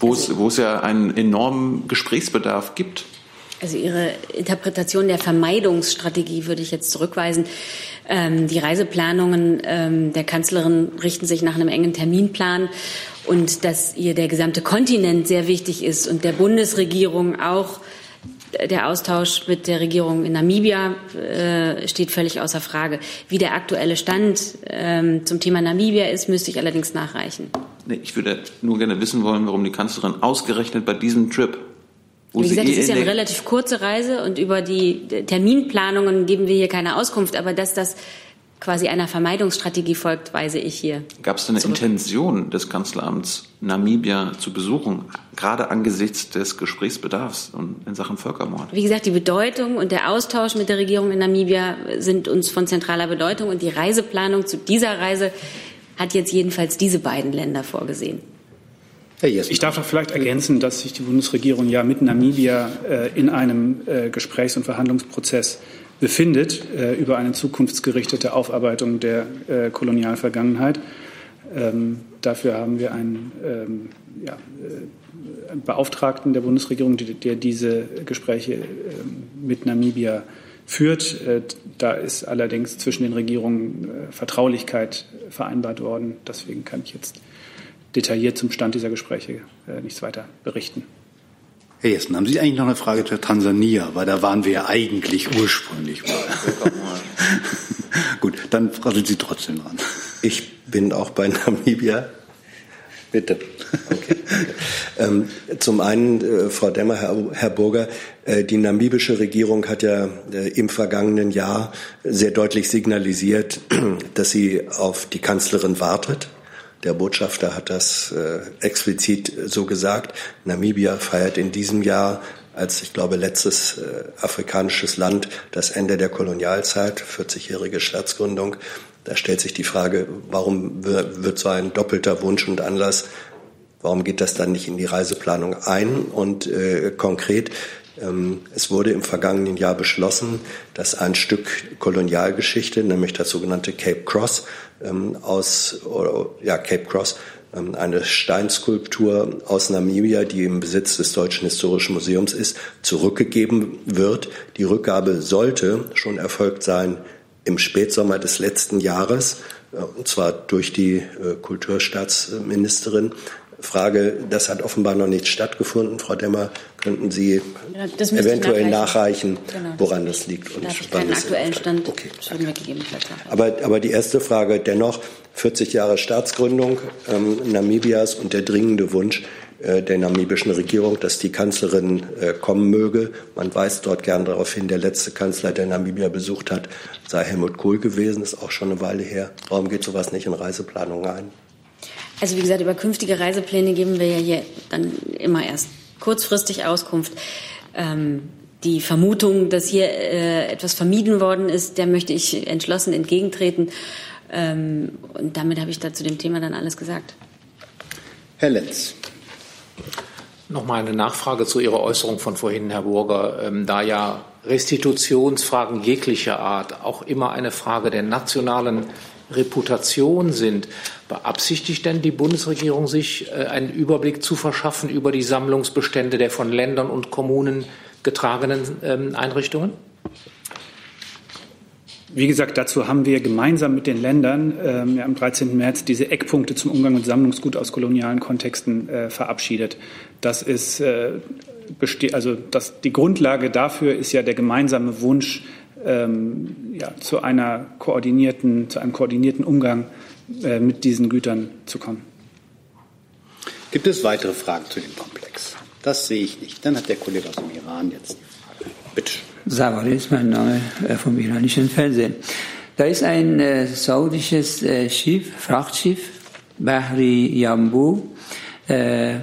Wo, also, es, wo es ja einen enormen Gesprächsbedarf gibt. Also Ihre Interpretation der Vermeidungsstrategie würde ich jetzt zurückweisen. Ähm, die Reiseplanungen ähm, der Kanzlerin richten sich nach einem engen Terminplan und dass ihr der gesamte Kontinent sehr wichtig ist und der Bundesregierung auch der Austausch mit der Regierung in Namibia äh, steht völlig außer Frage. Wie der aktuelle Stand ähm, zum Thema Namibia ist, müsste ich allerdings nachreichen. Nee, ich würde nur gerne wissen wollen, warum die Kanzlerin ausgerechnet bei diesem Trip wie gesagt, es ist ja eine relativ kurze Reise und über die Terminplanungen geben wir hier keine Auskunft, aber dass das quasi einer Vermeidungsstrategie folgt, weise ich hier. Gab es eine zurück. Intention des Kanzleramts, Namibia zu besuchen, gerade angesichts des Gesprächsbedarfs in Sachen Völkermord? Wie gesagt, die Bedeutung und der Austausch mit der Regierung in Namibia sind uns von zentraler Bedeutung und die Reiseplanung zu dieser Reise hat jetzt jedenfalls diese beiden Länder vorgesehen. Ich darf doch vielleicht ergänzen, dass sich die Bundesregierung ja mit Namibia äh, in einem äh, Gesprächs- und Verhandlungsprozess befindet äh, über eine zukunftsgerichtete Aufarbeitung der äh, Kolonialvergangenheit. Ähm, dafür haben wir einen, ähm, ja, äh, einen, Beauftragten der Bundesregierung, die, der diese Gespräche äh, mit Namibia führt. Äh, da ist allerdings zwischen den Regierungen äh, Vertraulichkeit vereinbart worden. Deswegen kann ich jetzt detailliert zum Stand dieser Gespräche nichts weiter berichten. Herr Jessen, haben Sie eigentlich noch eine Frage zu Tansania? Weil da waren wir ja eigentlich ursprünglich mal. *laughs* Gut, dann sind Sie trotzdem dran. Ich bin auch bei Namibia. Bitte. Okay. *laughs* ähm, zum einen, äh, Frau Demmer, Herr, Herr Burger, äh, die namibische Regierung hat ja äh, im vergangenen Jahr sehr deutlich signalisiert, *clears throat* dass sie auf die Kanzlerin wartet der Botschafter hat das äh, explizit so gesagt. Namibia feiert in diesem Jahr als, ich glaube, letztes äh, afrikanisches Land das Ende der Kolonialzeit, 40-jährige Staatsgründung. Da stellt sich die Frage, warum wird so ein doppelter Wunsch und Anlass, warum geht das dann nicht in die Reiseplanung ein? Und äh, konkret, ähm, es wurde im vergangenen Jahr beschlossen, dass ein Stück Kolonialgeschichte, nämlich das sogenannte Cape Cross, ähm, aus ja, Cape Cross, ähm, eine Steinskulptur aus Namibia, die im Besitz des Deutschen Historischen Museums ist, zurückgegeben wird. Die Rückgabe sollte schon erfolgt sein im Spätsommer des letzten Jahres, äh, und zwar durch die äh, Kulturstaatsministerin. Frage, das hat offenbar noch nicht stattgefunden. Frau Demmer, könnten Sie eventuell nachreichen, genau, woran das liegt? Und ich keinen aktuellen Stand. Okay. Würden wir gegebenenfalls nachreichen. Aber, aber die erste Frage dennoch, 40 Jahre Staatsgründung ähm, Namibias und der dringende Wunsch äh, der namibischen Regierung, dass die Kanzlerin äh, kommen möge. Man weist dort gern darauf hin, der letzte Kanzler, der Namibia besucht hat, sei Helmut Kohl gewesen, ist auch schon eine Weile her. Warum geht sowas nicht in Reiseplanung ein? Also wie gesagt, über künftige Reisepläne geben wir ja hier dann immer erst kurzfristig Auskunft. Ähm, die Vermutung, dass hier äh, etwas vermieden worden ist, der möchte ich entschlossen entgegentreten. Ähm, und damit habe ich da zu dem Thema dann alles gesagt. Herr Lenz. Nochmal eine Nachfrage zu Ihrer Äußerung von vorhin, Herr Burger. Ähm, da ja Restitutionsfragen jeglicher Art auch immer eine Frage der nationalen Reputation sind, beabsichtigt denn die Bundesregierung, sich äh, einen Überblick zu verschaffen über die Sammlungsbestände der von Ländern und Kommunen getragenen ähm, Einrichtungen? Wie gesagt, dazu haben wir gemeinsam mit den Ländern ähm, am 13. März diese Eckpunkte zum Umgang mit Sammlungsgut aus kolonialen Kontexten äh, verabschiedet. Das ist äh, also das, die Grundlage dafür ist ja der gemeinsame Wunsch ähm, ja, zu einer koordinierten, zu einem koordinierten Umgang äh, mit diesen Gütern zu kommen. Gibt es weitere Fragen zu dem Komplex? Das sehe ich nicht. Dann hat der Kollege aus dem Iran jetzt die Frage. Bitte. Savari ist mein Name äh, vom iranischen Fernsehen. Da ist ein äh, saudisches äh, Schiff, Frachtschiff, Bahri Yambu, äh,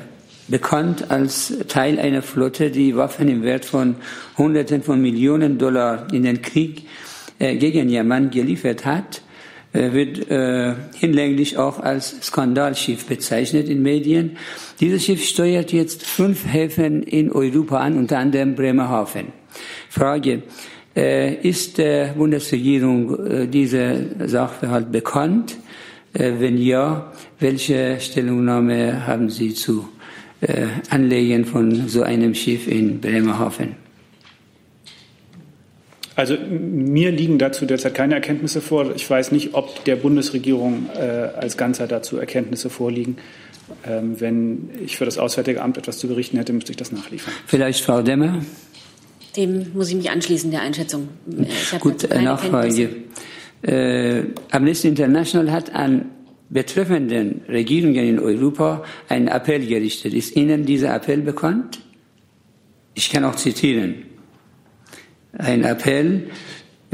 bekannt als Teil einer Flotte, die Waffen im Wert von Hunderten von Millionen Dollar in den Krieg äh, gegen Jemen geliefert hat, äh, wird äh, hinlänglich auch als Skandalschiff bezeichnet in Medien. Dieses Schiff steuert jetzt fünf Häfen in Europa an, unter anderem Bremerhaven. Frage, äh, ist der Bundesregierung äh, dieser Sachverhalt bekannt? Äh, wenn ja, welche Stellungnahme haben Sie zu Anlegen von so einem Schiff in Bremerhaven? Also mir liegen dazu derzeit keine Erkenntnisse vor. Ich weiß nicht, ob der Bundesregierung äh, als Ganzer dazu Erkenntnisse vorliegen. Ähm, wenn ich für das Auswärtige Amt etwas zu berichten hätte, müsste ich das nachliefern. Vielleicht Frau Demmer? Dem muss ich mich anschließen, der Einschätzung. Ich Gut, Nachfrage. Äh, Amnesty International hat an betreffenden Regierungen in Europa einen Appell gerichtet. Ist Ihnen dieser Appell bekannt? Ich kann auch zitieren. Ein Appell,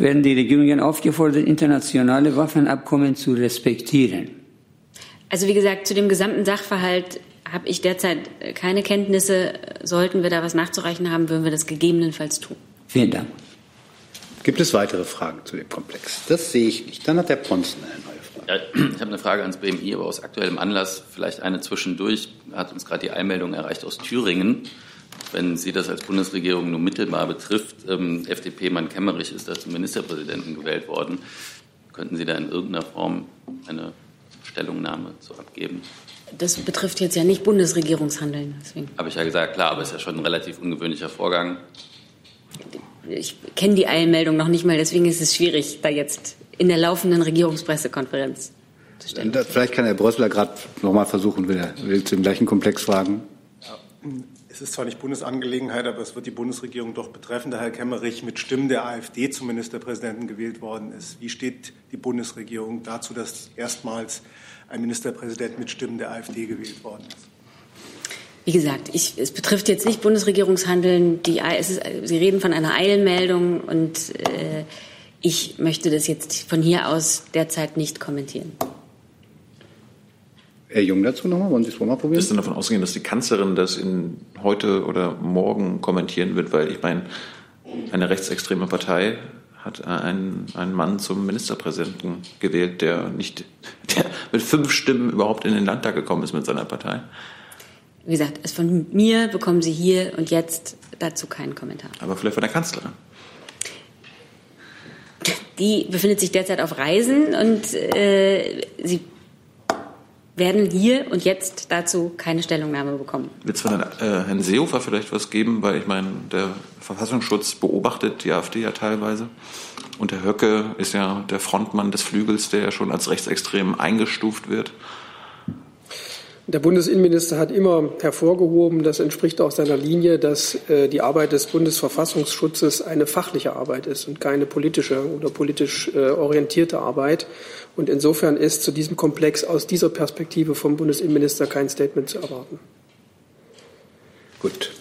werden die Regierungen aufgefordert, internationale Waffenabkommen zu respektieren. Also wie gesagt, zu dem gesamten Sachverhalt habe ich derzeit keine Kenntnisse. Sollten wir da was nachzureichen haben, würden wir das gegebenenfalls tun. Vielen Dank. Gibt es weitere Fragen zu dem Komplex? Das sehe ich nicht. Dann hat der Ponzen eine neue Frage. Ja, ich habe eine Frage ans BMI, aber aus aktuellem Anlass vielleicht eine zwischendurch. Hat uns gerade die Einmeldung erreicht aus Thüringen. Wenn Sie das als Bundesregierung nur mittelbar betrifft, ähm, FDP-Mann Kemmerich ist da zum Ministerpräsidenten gewählt worden. Könnten Sie da in irgendeiner Form eine Stellungnahme zu abgeben? Das betrifft jetzt ja nicht Bundesregierungshandeln. Deswegen. Habe ich ja gesagt, klar, aber es ist ja schon ein relativ ungewöhnlicher Vorgang. Ich kenne die Eilmeldung noch nicht mal, deswegen ist es schwierig, da jetzt in der laufenden Regierungspressekonferenz zu stellen. Vielleicht kann Herr Brössler gerade noch mal versuchen, will er will zu dem gleichen Komplex fragen. Es ist zwar nicht Bundesangelegenheit, aber es wird die Bundesregierung doch betreffen, da Herr Kemmerich mit Stimmen der AfD zum Ministerpräsidenten gewählt worden ist. Wie steht die Bundesregierung dazu, dass erstmals ein Ministerpräsident mit Stimmen der AfD gewählt worden ist? Wie gesagt, ich, es betrifft jetzt nicht Bundesregierungshandeln. Die, ist, Sie reden von einer Eilmeldung und äh, ich möchte das jetzt von hier aus derzeit nicht kommentieren. Herr Jung dazu nochmal? Wollen Sie es mal probieren? Ist dann davon ausgehen, dass die Kanzlerin das in heute oder morgen kommentieren wird, weil ich meine, eine rechtsextreme Partei hat einen, einen Mann zum Ministerpräsidenten gewählt, der nicht, der mit fünf Stimmen überhaupt in den Landtag gekommen ist mit seiner Partei. Wie gesagt, es von mir bekommen Sie hier und jetzt dazu keinen Kommentar. Aber vielleicht von der Kanzlerin. Die befindet sich derzeit auf Reisen und äh, sie werden hier und jetzt dazu keine Stellungnahme bekommen. Wird es von äh, Herrn Seehofer vielleicht was geben? Weil ich meine, der Verfassungsschutz beobachtet die AfD ja teilweise. Und der Höcke ist ja der Frontmann des Flügels, der ja schon als rechtsextrem eingestuft wird. Der Bundesinnenminister hat immer hervorgehoben, das entspricht auch seiner Linie, dass äh, die Arbeit des Bundesverfassungsschutzes eine fachliche Arbeit ist und keine politische oder politisch äh, orientierte Arbeit. Und insofern ist zu diesem Komplex aus dieser Perspektive vom Bundesinnenminister kein Statement zu erwarten. Gut.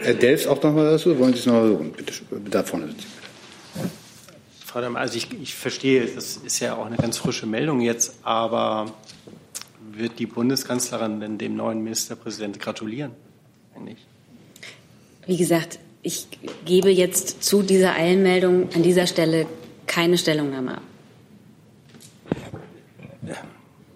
Herr Delfs auch noch mal dazu? Wollen Sie es noch mal hören? Bitte, da vorne sitzen. Frau Damm, also ich, ich verstehe, das ist ja auch eine ganz frische Meldung jetzt, aber wird die Bundeskanzlerin denn dem neuen Ministerpräsidenten gratulieren? Eigentlich? Wie gesagt, ich gebe jetzt zu dieser Eilmeldung an dieser Stelle keine Stellungnahme ab.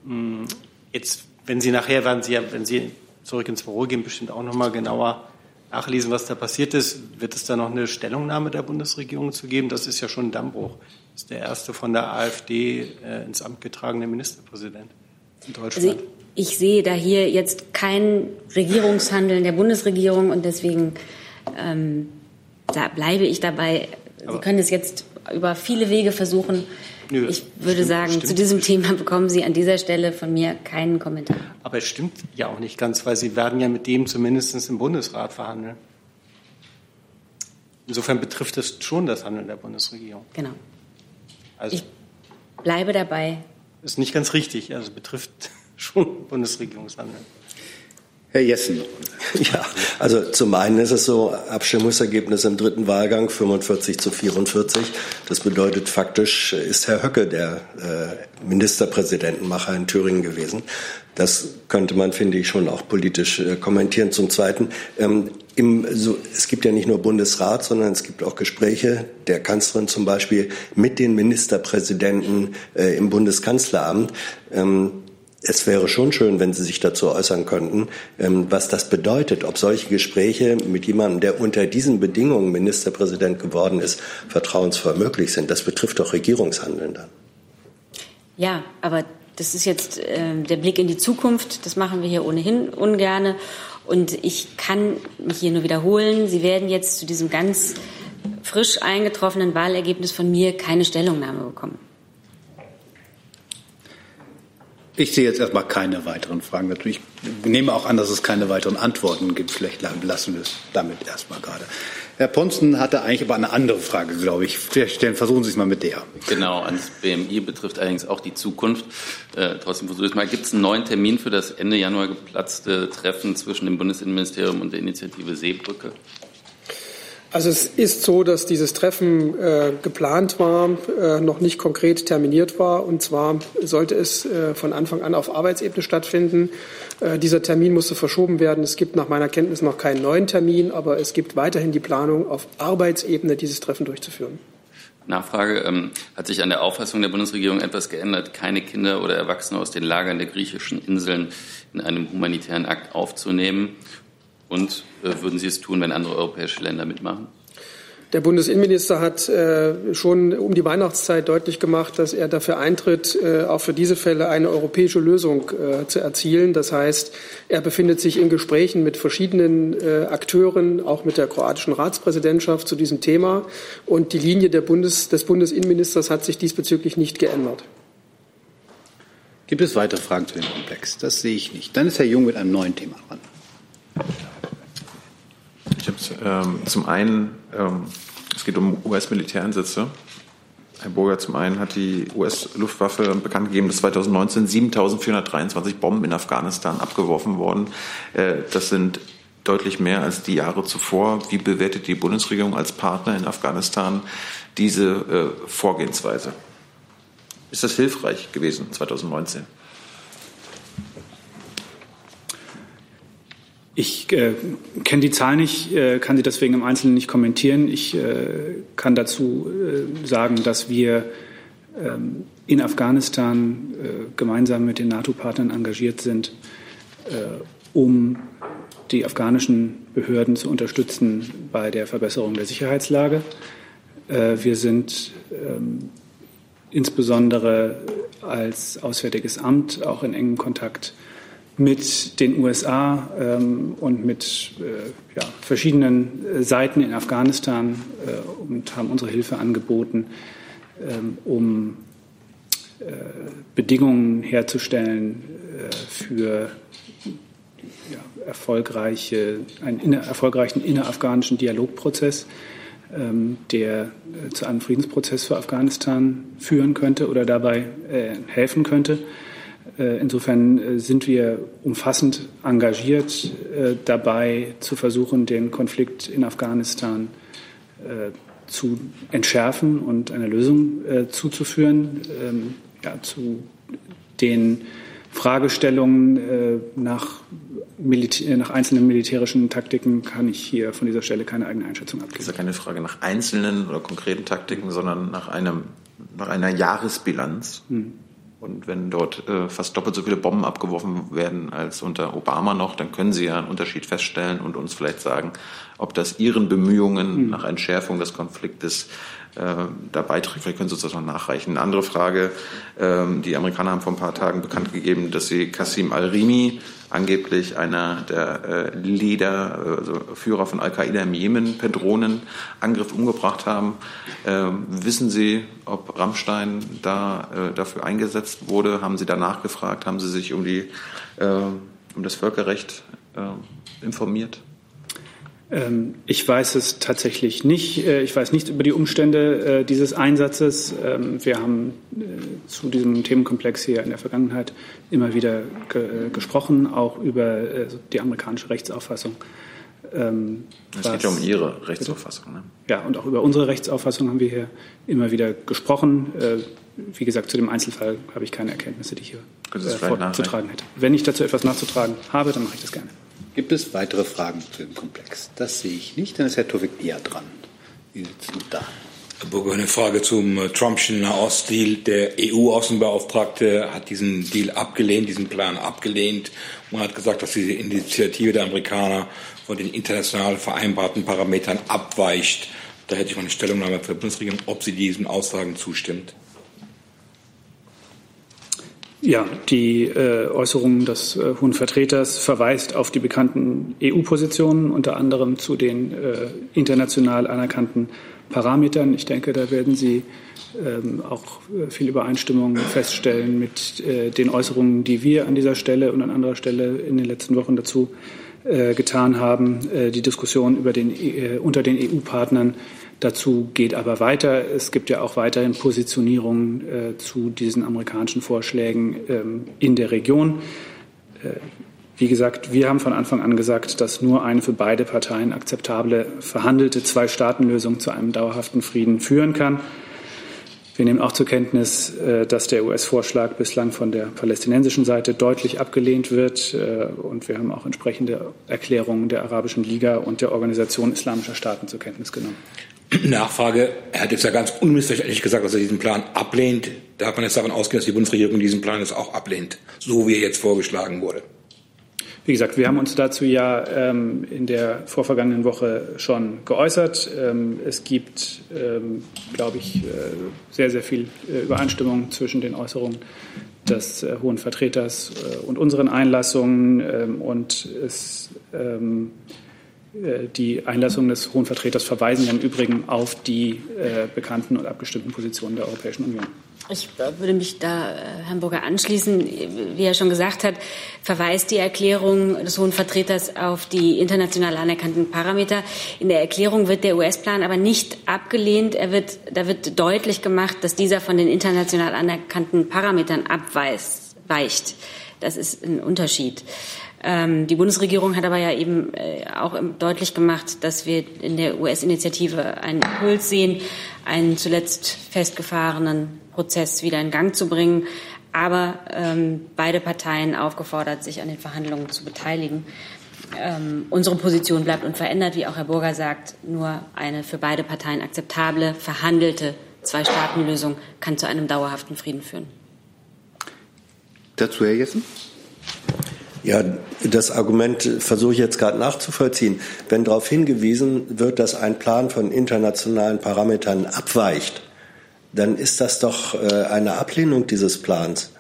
Hm, jetzt, wenn Sie nachher, werden Sie, wenn Sie zurück ins Büro gehen, bestimmt auch noch mal genauer nachlesen, was da passiert ist. Wird es da noch eine Stellungnahme der Bundesregierung zu geben? Das ist ja schon ein Dammbruch. Das ist der erste von der AfD äh, ins Amt getragene Ministerpräsident in Deutschland. Also ich sehe da hier jetzt kein Regierungshandeln der Bundesregierung und deswegen ähm, da bleibe ich dabei. Sie können es jetzt über viele Wege versuchen. Nö, ich würde stimmt, sagen, stimmt. zu diesem Thema bekommen Sie an dieser Stelle von mir keinen Kommentar. Aber es stimmt ja auch nicht ganz, weil Sie werden ja mit dem zumindest im Bundesrat verhandeln. Insofern betrifft es schon das Handeln der Bundesregierung. Genau. Also Ich bleibe dabei. Ist nicht ganz richtig. Also betrifft *laughs* schon Bundesregierungshandeln. Herr Jessen. *laughs* Ja, also zum einen ist es so, Abstimmungsergebnis im dritten Wahlgang 45 zu 44. Das bedeutet faktisch ist Herr Höcke der äh, Ministerpräsidentenmacher in Thüringen gewesen. Das könnte man, finde ich, schon auch politisch äh, kommentieren. Zum Zweiten, ähm, im, so, es gibt ja nicht nur Bundesrat, sondern es gibt auch Gespräche der Kanzlerin zum Beispiel mit den Ministerpräsidenten äh, im Bundeskanzleramt. Ähm, es wäre schon schön, wenn Sie sich dazu äußern könnten, ähm, was das bedeutet, ob solche Gespräche mit jemandem, der unter diesen Bedingungen Ministerpräsident geworden ist, vertrauensvoll möglich sind. Das betrifft doch Regierungshandeln dann. Ja, aber das ist jetzt äh, der Blick in die Zukunft. Das machen wir hier ohnehin ungerne. Und ich kann mich hier nur wiederholen. Sie werden jetzt zu diesem ganz frisch eingetroffenen Wahlergebnis von mir keine Stellungnahme bekommen. Ich sehe jetzt erstmal keine weiteren Fragen. Natürlich ich nehme auch an, dass es keine weiteren Antworten gibt. Vielleicht lassen wir es damit erstmal gerade. Herr Ponzen hatte eigentlich aber eine andere Frage, glaube ich. Stellen, versuchen Sie es mal mit der. Genau, ans BMI betrifft allerdings auch die Zukunft. Äh, trotzdem versuche ich es mal. Gibt es einen neuen Termin für das Ende Januar geplatzte Treffen zwischen dem Bundesinnenministerium und der Initiative Seebrücke? Also es ist so, dass dieses Treffen äh, geplant war, äh, noch nicht konkret terminiert war. Und zwar sollte es äh, von Anfang an auf Arbeitsebene stattfinden. Äh, dieser Termin musste verschoben werden. Es gibt nach meiner Kenntnis noch keinen neuen Termin, aber es gibt weiterhin die Planung, auf Arbeitsebene dieses Treffen durchzuführen. Nachfrage. Ähm, hat sich an der Auffassung der Bundesregierung etwas geändert, keine Kinder oder Erwachsene aus den Lagern der griechischen Inseln in einem humanitären Akt aufzunehmen? Und äh, würden Sie es tun, wenn andere europäische Länder mitmachen? Der Bundesinnenminister hat äh, schon um die Weihnachtszeit deutlich gemacht, dass er dafür eintritt, äh, auch für diese Fälle eine europäische Lösung äh, zu erzielen. Das heißt, er befindet sich in Gesprächen mit verschiedenen Akteuren, auch mit der kroatischen Ratspräsidentschaft zu diesem Thema. Und die Linie der Bundes, des Bundesinnenministers hat sich diesbezüglich nicht geändert. Gibt es weitere Fragen zu dem Komplex? Das sehe ich nicht. Dann ist Herr Jung mit einem neuen Thema dran. Ich habe ähm, zum einen, ähm, es geht um US-Militäreinsätze. Herr Burger, zum einen hat die US-Luftwaffe bekannt gegeben, dass 2019 7.423 Bomben in Afghanistan abgeworfen wurden. Äh, das sind deutlich mehr als die Jahre zuvor. Wie bewertet die Bundesregierung als Partner in Afghanistan diese äh, Vorgehensweise? Ist das hilfreich gewesen 2019? Ich äh, kenne die Zahl nicht, äh, kann sie deswegen im Einzelnen nicht kommentieren. Ich äh, kann dazu äh, sagen, dass wir ähm, in Afghanistan äh, gemeinsam mit den NATO-Partnern engagiert sind, äh, um die afghanischen Behörden zu unterstützen bei der Verbesserung der Sicherheitslage. wir sind ähm, insbesondere als Auswärtiges Amt auch in engem Kontakt mit den USA ähm, und mit äh, ja, verschiedenen äh, Seiten in Afghanistan äh, und haben unsere Hilfe angeboten, ähm, um Bedingungen herzustellen für ja, erfolgreiche, einen inner, erfolgreichen innerafghanischen Dialogprozess, ähm, der äh, zu einem Friedensprozess für Afghanistan führen könnte oder dabei äh, helfen könnte. Äh, insofern äh, sind wir umfassend engagiert äh, dabei, zu versuchen, den Konflikt in Afghanistan zu entschärfen und eine Lösung zuzuführen. Ähm, ja, zu den Fragestellungen nach, Militä nach einzelnen militärischen Taktiken kann ich hier von dieser Stelle keine eigene Einschätzung abgeben. Das ist ja keine Frage nach einzelnen oder konkreten Taktiken, sondern nach, einem, nach einer Jahresbilanz. Hm. Und wenn dort äh, fast doppelt so viele Bomben abgeworfen werden als unter Obama noch, dann können Sie ja einen Unterschied feststellen und uns vielleicht sagen, ob das Ihren Bemühungen hm. nach Entschärfung des Konfliktes äh, da beiträgt. Vielleicht können Sie uns das noch nachreichen. Eine andere Frage. Ähm, die Amerikaner haben vor ein paar Tagen bekannt gegeben, dass sie Qasim al-Rimi, angeblich einer der äh, Leader, also Führer von Al-Qaida im Jemen, per Drohnenangriff umgebracht haben. Ähm, wissen Sie, ob Rammstein da äh, dafür eingesetzt wurde? Haben Sie danach gefragt? Haben Sie sich um, die, äh, um das Völkerrecht äh, informiert? Ähm, ich weiß es tatsächlich nicht. Äh, ich weiß nichts über die Umstände äh, dieses Einsatzes. Ähm, wir haben äh, zu diesem Themenkomplex hier in der Vergangenheit immer wieder gesprochen, auch über die amerikanische Rechtsauffassung. Ähm, es geht ja um Ihre Rechtsauffassung. Ne? Ja, und auch über unsere Rechtsauffassung haben wir hier immer wieder gesprochen. Wie gesagt, zu dem Einzelfall habe ich keine Erkenntnisse, die ich hier vorzutragen hätte. Wenn ich dazu etwas nachzutragen habe, dann mache ich das gerne. Gibt es weitere Fragen zu dem Komplex? Das sehe ich nicht. Dann ist Herr Tovik eher dran. Wie sieht es da? Eine Frage zum äh, Trumpschen Nahostdeal. Der EU-Außenbeauftragte hat diesen Deal abgelehnt, diesen Plan abgelehnt und hat gesagt, dass diese Initiative der Amerikaner von den international vereinbarten Parametern abweicht. Da hätte ich mal eine Stellungnahme für die Bundesregierung, ob sie diesen Aussagen zustimmt. Ja, die äh, Äußerung des äh, Hohen Vertreters verweist auf die bekannten EU-Positionen, unter anderem zu den äh, international anerkannten Parametern. Ich denke, da werden Sie ähm, auch äh, viel Übereinstimmung feststellen mit den Äußerungen, die wir an dieser Stelle und an anderer Stelle in den letzten Wochen dazu getan haben. Die Diskussion über den, unter den EU-Partnern Dazu geht aber weiter. Es gibt ja auch weiterhin Positionierungen äh, zu diesen amerikanischen Vorschlägen ähm, in der Region. Äh, wie gesagt, wir haben von Anfang an gesagt, dass nur eine für beide Parteien akzeptable verhandelte Zwei-Staaten-Lösung zu einem dauerhaften Frieden führen kann. Wir nehmen auch zur Kenntnis, äh, dass der US-Vorschlag bislang von der palästinensischen Seite deutlich abgelehnt wird. Äh, und wir haben auch entsprechende Erklärungen der Arabischen Liga und der Organisation Islamischer Staaten zur Kenntnis genommen. Nachfrage. Er hat jetzt ja ganz unmissverständlich gesagt, dass er diesen Plan ablehnt. Darf man jetzt davon ausgehen, dass die Bundesregierung diesen Plan jetzt auch ablehnt, so wie er jetzt vorgeschlagen wurde? Wie gesagt, wir haben uns dazu ja ähm, in der vorvergangenen Woche schon geäußert. Ähm, es gibt, ähm, glaube ich, äh, sehr, sehr viel äh, Übereinstimmung zwischen den Äußerungen des äh, Hohen Vertreters äh, und unseren Einlassungen. Ähm, und es ähm, äh, die Einlassungen des Hohen Vertreters verweisen ja im Übrigen auf die äh, bekannten und abgestimmten Positionen der Europäischen Union. Ich würde mich da äh, Herrn Burger anschließen. Wie er schon gesagt hat, verweist die Erklärung des Hohen Vertreters auf die international anerkannten Parameter. In der Erklärung wird der US-Plan aber nicht abgelehnt. Er wird, da wird deutlich gemacht, dass dieser von den international anerkannten Parametern abweicht. Das ist ein Unterschied. Ähm, die Bundesregierung hat aber ja eben äh, auch deutlich gemacht, dass wir in der US-Initiative einen Impuls sehen, einen zuletzt festgefahrenen Prozess wieder in Gang zu bringen, aber ähm, beide Parteien aufgefordert, sich an den Verhandlungen zu beteiligen. Ähm, unsere Position bleibt unverändert, wie auch Herr Burger sagt. Nur eine für beide Parteien akzeptable, verhandelte Zwei-Staaten-Lösung kann zu einem dauerhaften Frieden führen. Dazu Herr Jessen. Ja, das Argument versuche ich jetzt gerade nachzuvollziehen. Wenn darauf hingewiesen wird, dass ein Plan von internationalen Parametern abweicht, dann ist das doch äh, eine Ablehnung dieses Plans.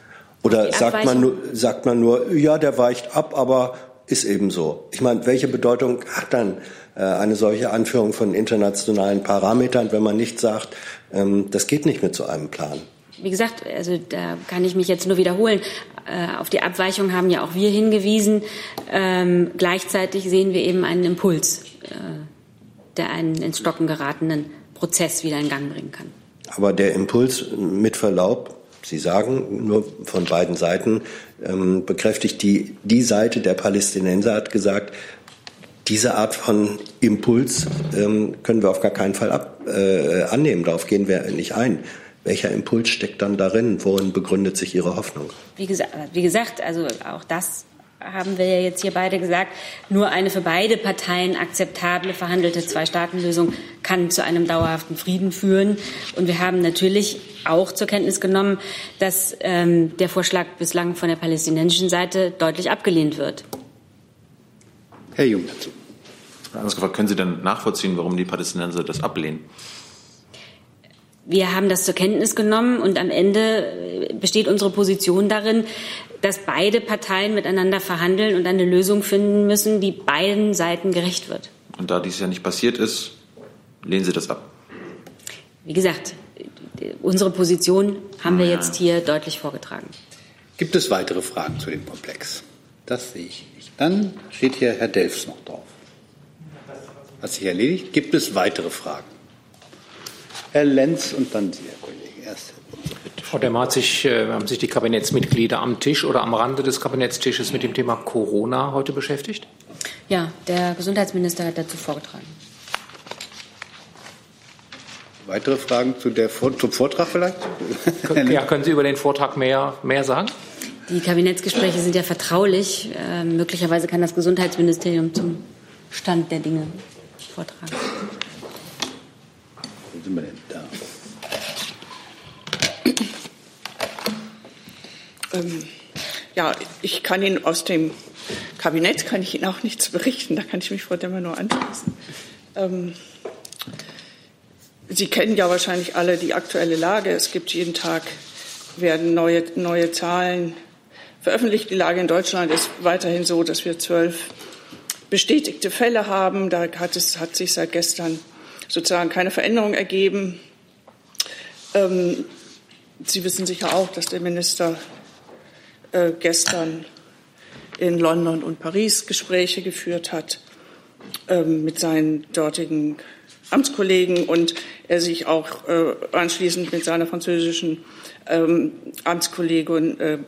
Oder sagt man, nur, sagt man nur, ja, der weicht ab, aber ist eben so. Ich meine, welche Bedeutung hat dann äh, eine solche Anführung von internationalen Parametern, wenn man nicht sagt, ähm, das geht nicht mit so einem Plan? wie gesagt, also da kann ich mich jetzt nur wiederholen. Äh, auf die Abweichung haben ja auch wir hingewiesen. Ähm, gleichzeitig sehen wir eben einen Impuls, äh, der einen ins Stocken geratenen Prozess wieder in Gang bringen kann. Aber der Impuls mit Verlaub, Sie sagen nur von beiden Seiten, ähm, bekräftigt die, die Seite der Palästinenser hat gesagt, diese Art von Impuls ähm, können wir auf gar keinen Fall ab, äh, annehmen. Darauf gehen wir nicht ein. Welcher Impuls steckt dann darin? Worin begründet sich Ihre Hoffnung? Wie gesagt, wie gesagt, also auch das haben wir ja jetzt hier beide gesagt, nur eine für beide Parteien akzeptable verhandelte Zwei-Staaten-Lösung kann zu einem dauerhaften Frieden führen. Und wir haben natürlich auch zur Kenntnis genommen, dass ähm, der Vorschlag bislang von der palästinensischen Seite deutlich abgelehnt wird. Herr Jung dazu. Anders gefragt, können Sie denn nachvollziehen, warum die Palästinenser das ablehnen? Wir haben das zur Kenntnis genommen und am Ende besteht unsere Position darin, dass beide Parteien miteinander verhandeln und eine Lösung finden müssen, die beiden Seiten gerecht wird. Und da dies ja nicht passiert ist, lehnen Sie das ab? Wie gesagt, unsere Position haben wir jetzt hier deutlich vorgetragen. Gibt es weitere Fragen zu dem Komplex? Das sehe ich nicht. Dann steht hier Herr Delfs noch drauf. Hat sich erledigt. Gibt es weitere Fragen? Herr Lenz und dann Sie, Herr Kollege. Erst. Frau Demmer, hat sich, äh, haben sich die Kabinettsmitglieder am Tisch oder am Rande des Kabinettstisches mit dem Thema Corona heute beschäftigt? Ja, der Gesundheitsminister hat dazu vorgetragen. Weitere Fragen zu der, zum Vortrag vielleicht? ja, können Sie über den Vortrag mehr, mehr sagen? Die Kabinettsgespräche sind ja vertraulich. Äh, möglicherweise kann das Gesundheitsministerium zum Stand der Dinge vortragen. Sind wir denn da? Ähm, ja, ich kann Ihnen aus dem Kabinett kann ich Ihnen auch nichts berichten. Da kann ich mich Frau Demmer nur anschließen. Ähm, Sie kennen ja wahrscheinlich alle die aktuelle Lage. Es gibt jeden Tag werden neue, neue Zahlen veröffentlicht. Die Lage in Deutschland ist weiterhin so, dass wir zwölf bestätigte Fälle haben. Da hat, es, hat sich seit gestern sozusagen keine Veränderung ergeben. Ähm, Sie wissen sicher auch, dass der Minister äh, gestern in London und Paris Gespräche geführt hat ähm, mit seinen dortigen Amtskollegen und er sich auch äh, anschließend mit seiner französischen ähm, Amtskollegin, äh, äh,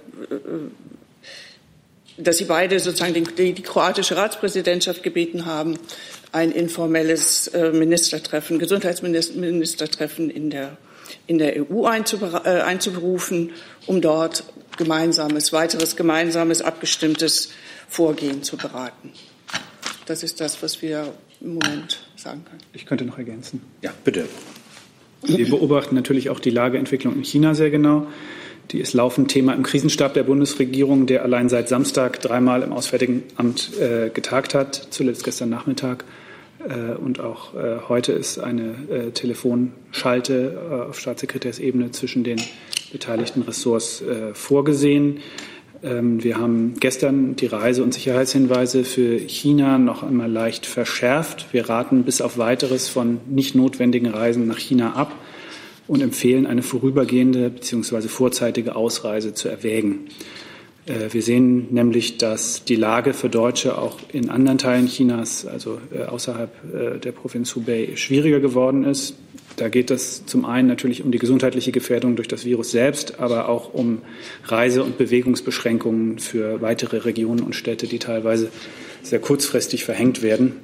dass sie beide sozusagen die, die, die, kroatische Ratspräsidentschaft gebeten haben, ein informelles äh, Ministertreffen, Gesundheitsministertreffen in der, in der EU äh, einzuberufen, um dort gemeinsames, weiteres gemeinsames, abgestimmtes Vorgehen zu beraten. Das ist das, was wir im Moment sagen können. Ich könnte noch ergänzen. Ja, bitte. Wir beobachten natürlich auch die Lageentwicklung in China sehr genau. Die ist laufend Thema im Krisenstab der Bundesregierung, der allein seit Samstag dreimal im Auswärtigen Amt äh, getagt hat, zuletzt gestern Nachmittag. Äh, und auch äh, heute ist eine äh, Telefonschalte auf Staatssekretärsebene zwischen den beteiligten Ressorts vorgesehen. Ähm, wir haben gestern die Reise- und Sicherheitshinweise für China noch einmal leicht verschärft. Wir raten bis auf weiteres von nicht notwendigen Reisen nach China ab und empfehlen, eine vorübergehende bzw. vorzeitige Ausreise zu erwägen. Äh, wir sehen nämlich, dass die Lage für Deutsche auch in anderen Teilen Chinas, also äh, außerhalb der Provinz Hubei, schwieriger geworden ist. Da geht es zum einen natürlich um die gesundheitliche Gefährdung durch das Virus selbst, aber auch um Reise- und Bewegungsbeschränkungen für weitere Regionen und Städte, die teilweise sehr kurzfristig verhängt werden.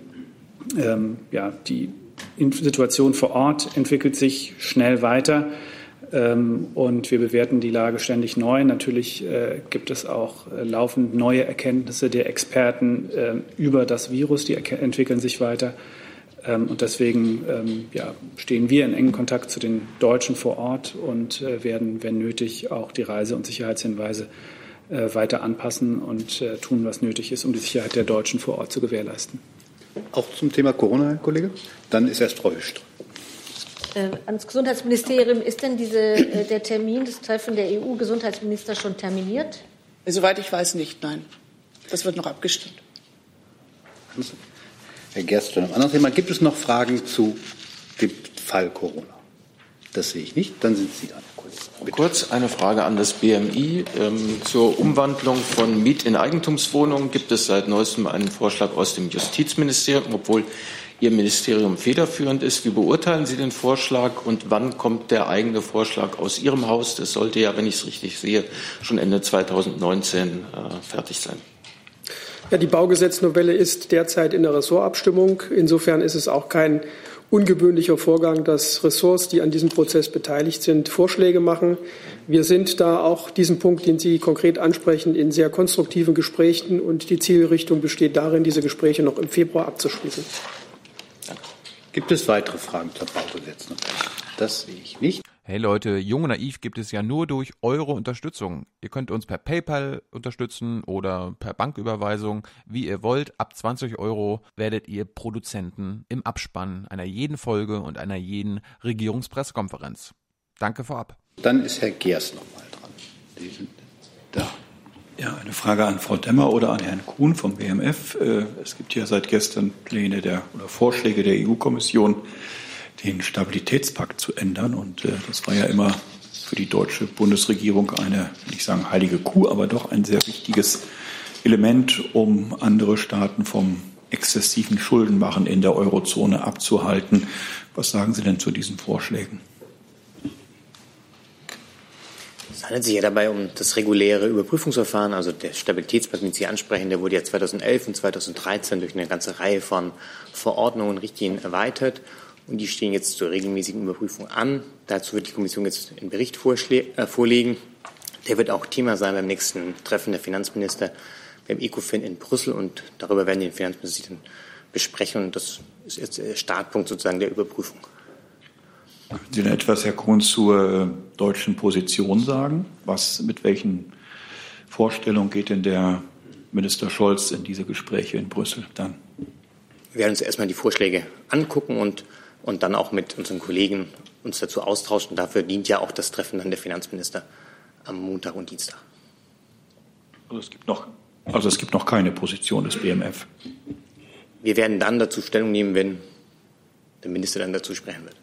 Ähm, ja, die Situation vor Ort entwickelt sich schnell weiter und wir bewerten die Lage ständig neu. Natürlich äh, gibt es auch äh, laufend neue Erkenntnisse der Experten äh, über das Virus, die entwickeln sich weiter. Ähm, und deswegen ähm, ja, stehen wir in engem Kontakt zu den Deutschen vor Ort und äh, werden, wenn nötig, auch die Reise- und Sicherheitshinweise weiter anpassen und tun, was nötig ist, um die Sicherheit der Deutschen vor Ort zu gewährleisten. Auch zum Thema Corona, Herr Kollege? Dann ist erst Frau Hüst. Äh, ans Gesundheitsministerium, ist denn diese, äh, der Termin, das Treffen der EU-Gesundheitsminister schon terminiert? Soweit ich weiß, nicht, nein. Das wird noch abgestimmt. Herr Gerst, zu einem anderen Thema. Gibt es noch Fragen zu dem Fall Corona? Das sehe ich nicht. Dann sind Sie dran, Herr Kollege. Bitte. Kurz eine Frage an das BMI. Ähm, zur Umwandlung von Miet- in Eigentumswohnungen gibt es seit neuestem einen Vorschlag aus dem Justizministerium, obwohl Ihr Ministerium federführend ist. Wie beurteilen Sie den Vorschlag und wann kommt der eigene Vorschlag aus Ihrem Haus? Das sollte ja, wenn ich es richtig sehe, schon Ende 2019 äh, fertig sein. Ja, die Baugesetznovelle ist derzeit in der Ressortabstimmung. Insofern ist es auch kein ungewöhnlicher Vorgang, dass Ressorts, die an diesem Prozess beteiligt sind, Vorschläge machen. Wir sind da auch diesen Punkt, den Sie konkret ansprechen, in sehr konstruktiven Gesprächen und die Zielrichtung besteht darin, diese Gespräche noch im Februar abzuschließen. Gibt es weitere Fragen zur Baugesetznovelle? Das sehe ich nicht. Hey Leute, Jung und Naiv gibt es ja nur durch eure Unterstützung. Ihr könnt uns per PayPal unterstützen oder per Banküberweisung, wie ihr wollt. Ab 20 Euro werdet ihr Produzenten im Abspann einer jeden Folge und einer jeden Regierungspressekonferenz. Danke vorab. Dann ist Herr Geers nochmal dran. Die sind da. Ja, eine Frage an Frau Demmer oder an Herrn Kuhn vom BMF. Äh, es gibt ja seit gestern Pläne der oder Vorschläge der EU-Kommission, den Stabilitätspakt zu ändern. Und äh, das war ja immer für die deutsche Bundesregierung eine, ich sagen, heilige Kuh, aber doch ein sehr wichtiges Element, um andere Staaten vom exzessiven Schuldenmachen in der Eurozone abzuhalten. Was sagen Sie denn zu diesen Vorschlägen? Es handelt sich ja dabei um das reguläre Überprüfungsverfahren, also der Stabilitätspakt, den Sie ansprechen, der wurde ja 2011 und 2013 durch eine ganze Reihe von Verordnungen und Richtlinien erweitert. Und die stehen jetzt zur regelmäßigen Überprüfung an. Dazu wird die Kommission jetzt einen Bericht äh, vorlegen. Der wird auch Thema sein beim nächsten Treffen der Finanzminister beim ECOFIN in Brüssel. Und darüber werden die Finanzminister dann besprechen. Und das ist jetzt der Startpunkt sozusagen der Überprüfung. Können Sie denn etwas, Herr Kuhn, zur äh, deutschen Position sagen? Was, mit welchen Vorstellungen geht denn der Minister Scholz in diese Gespräche in Brüssel dann? Wir werden uns erstmal die Vorschläge angucken und, und dann auch mit unseren Kollegen uns dazu austauschen. Dafür dient ja auch das Treffen dann der Finanzminister am Montag und Dienstag. Also es gibt noch, also es gibt noch keine Position des BMF. Wir werden dann dazu Stellung nehmen, wenn der Minister dann dazu sprechen wird.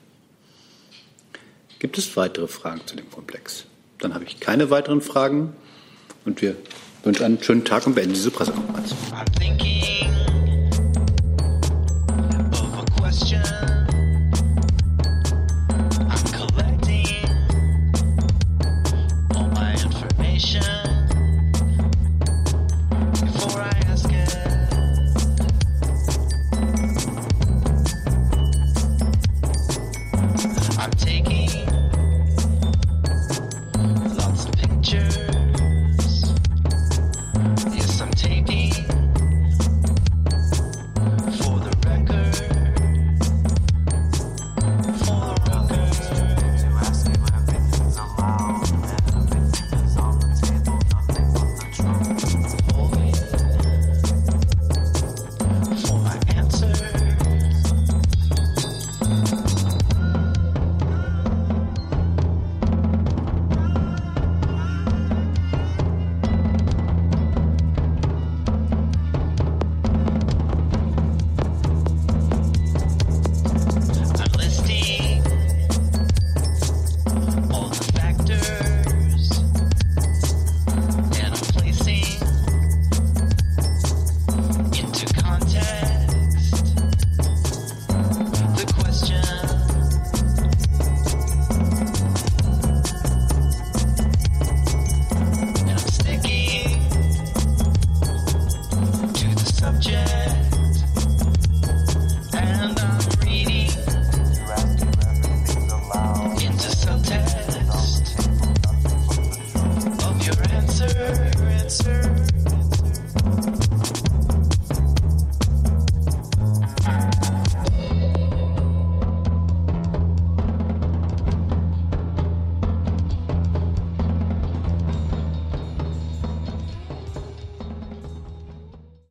Gibt es weitere Fragen zu dem Komplex? Dann habe ich keine weiteren Fragen und wir wünschen einen schönen Tag und beenden diese Pressekonferenz.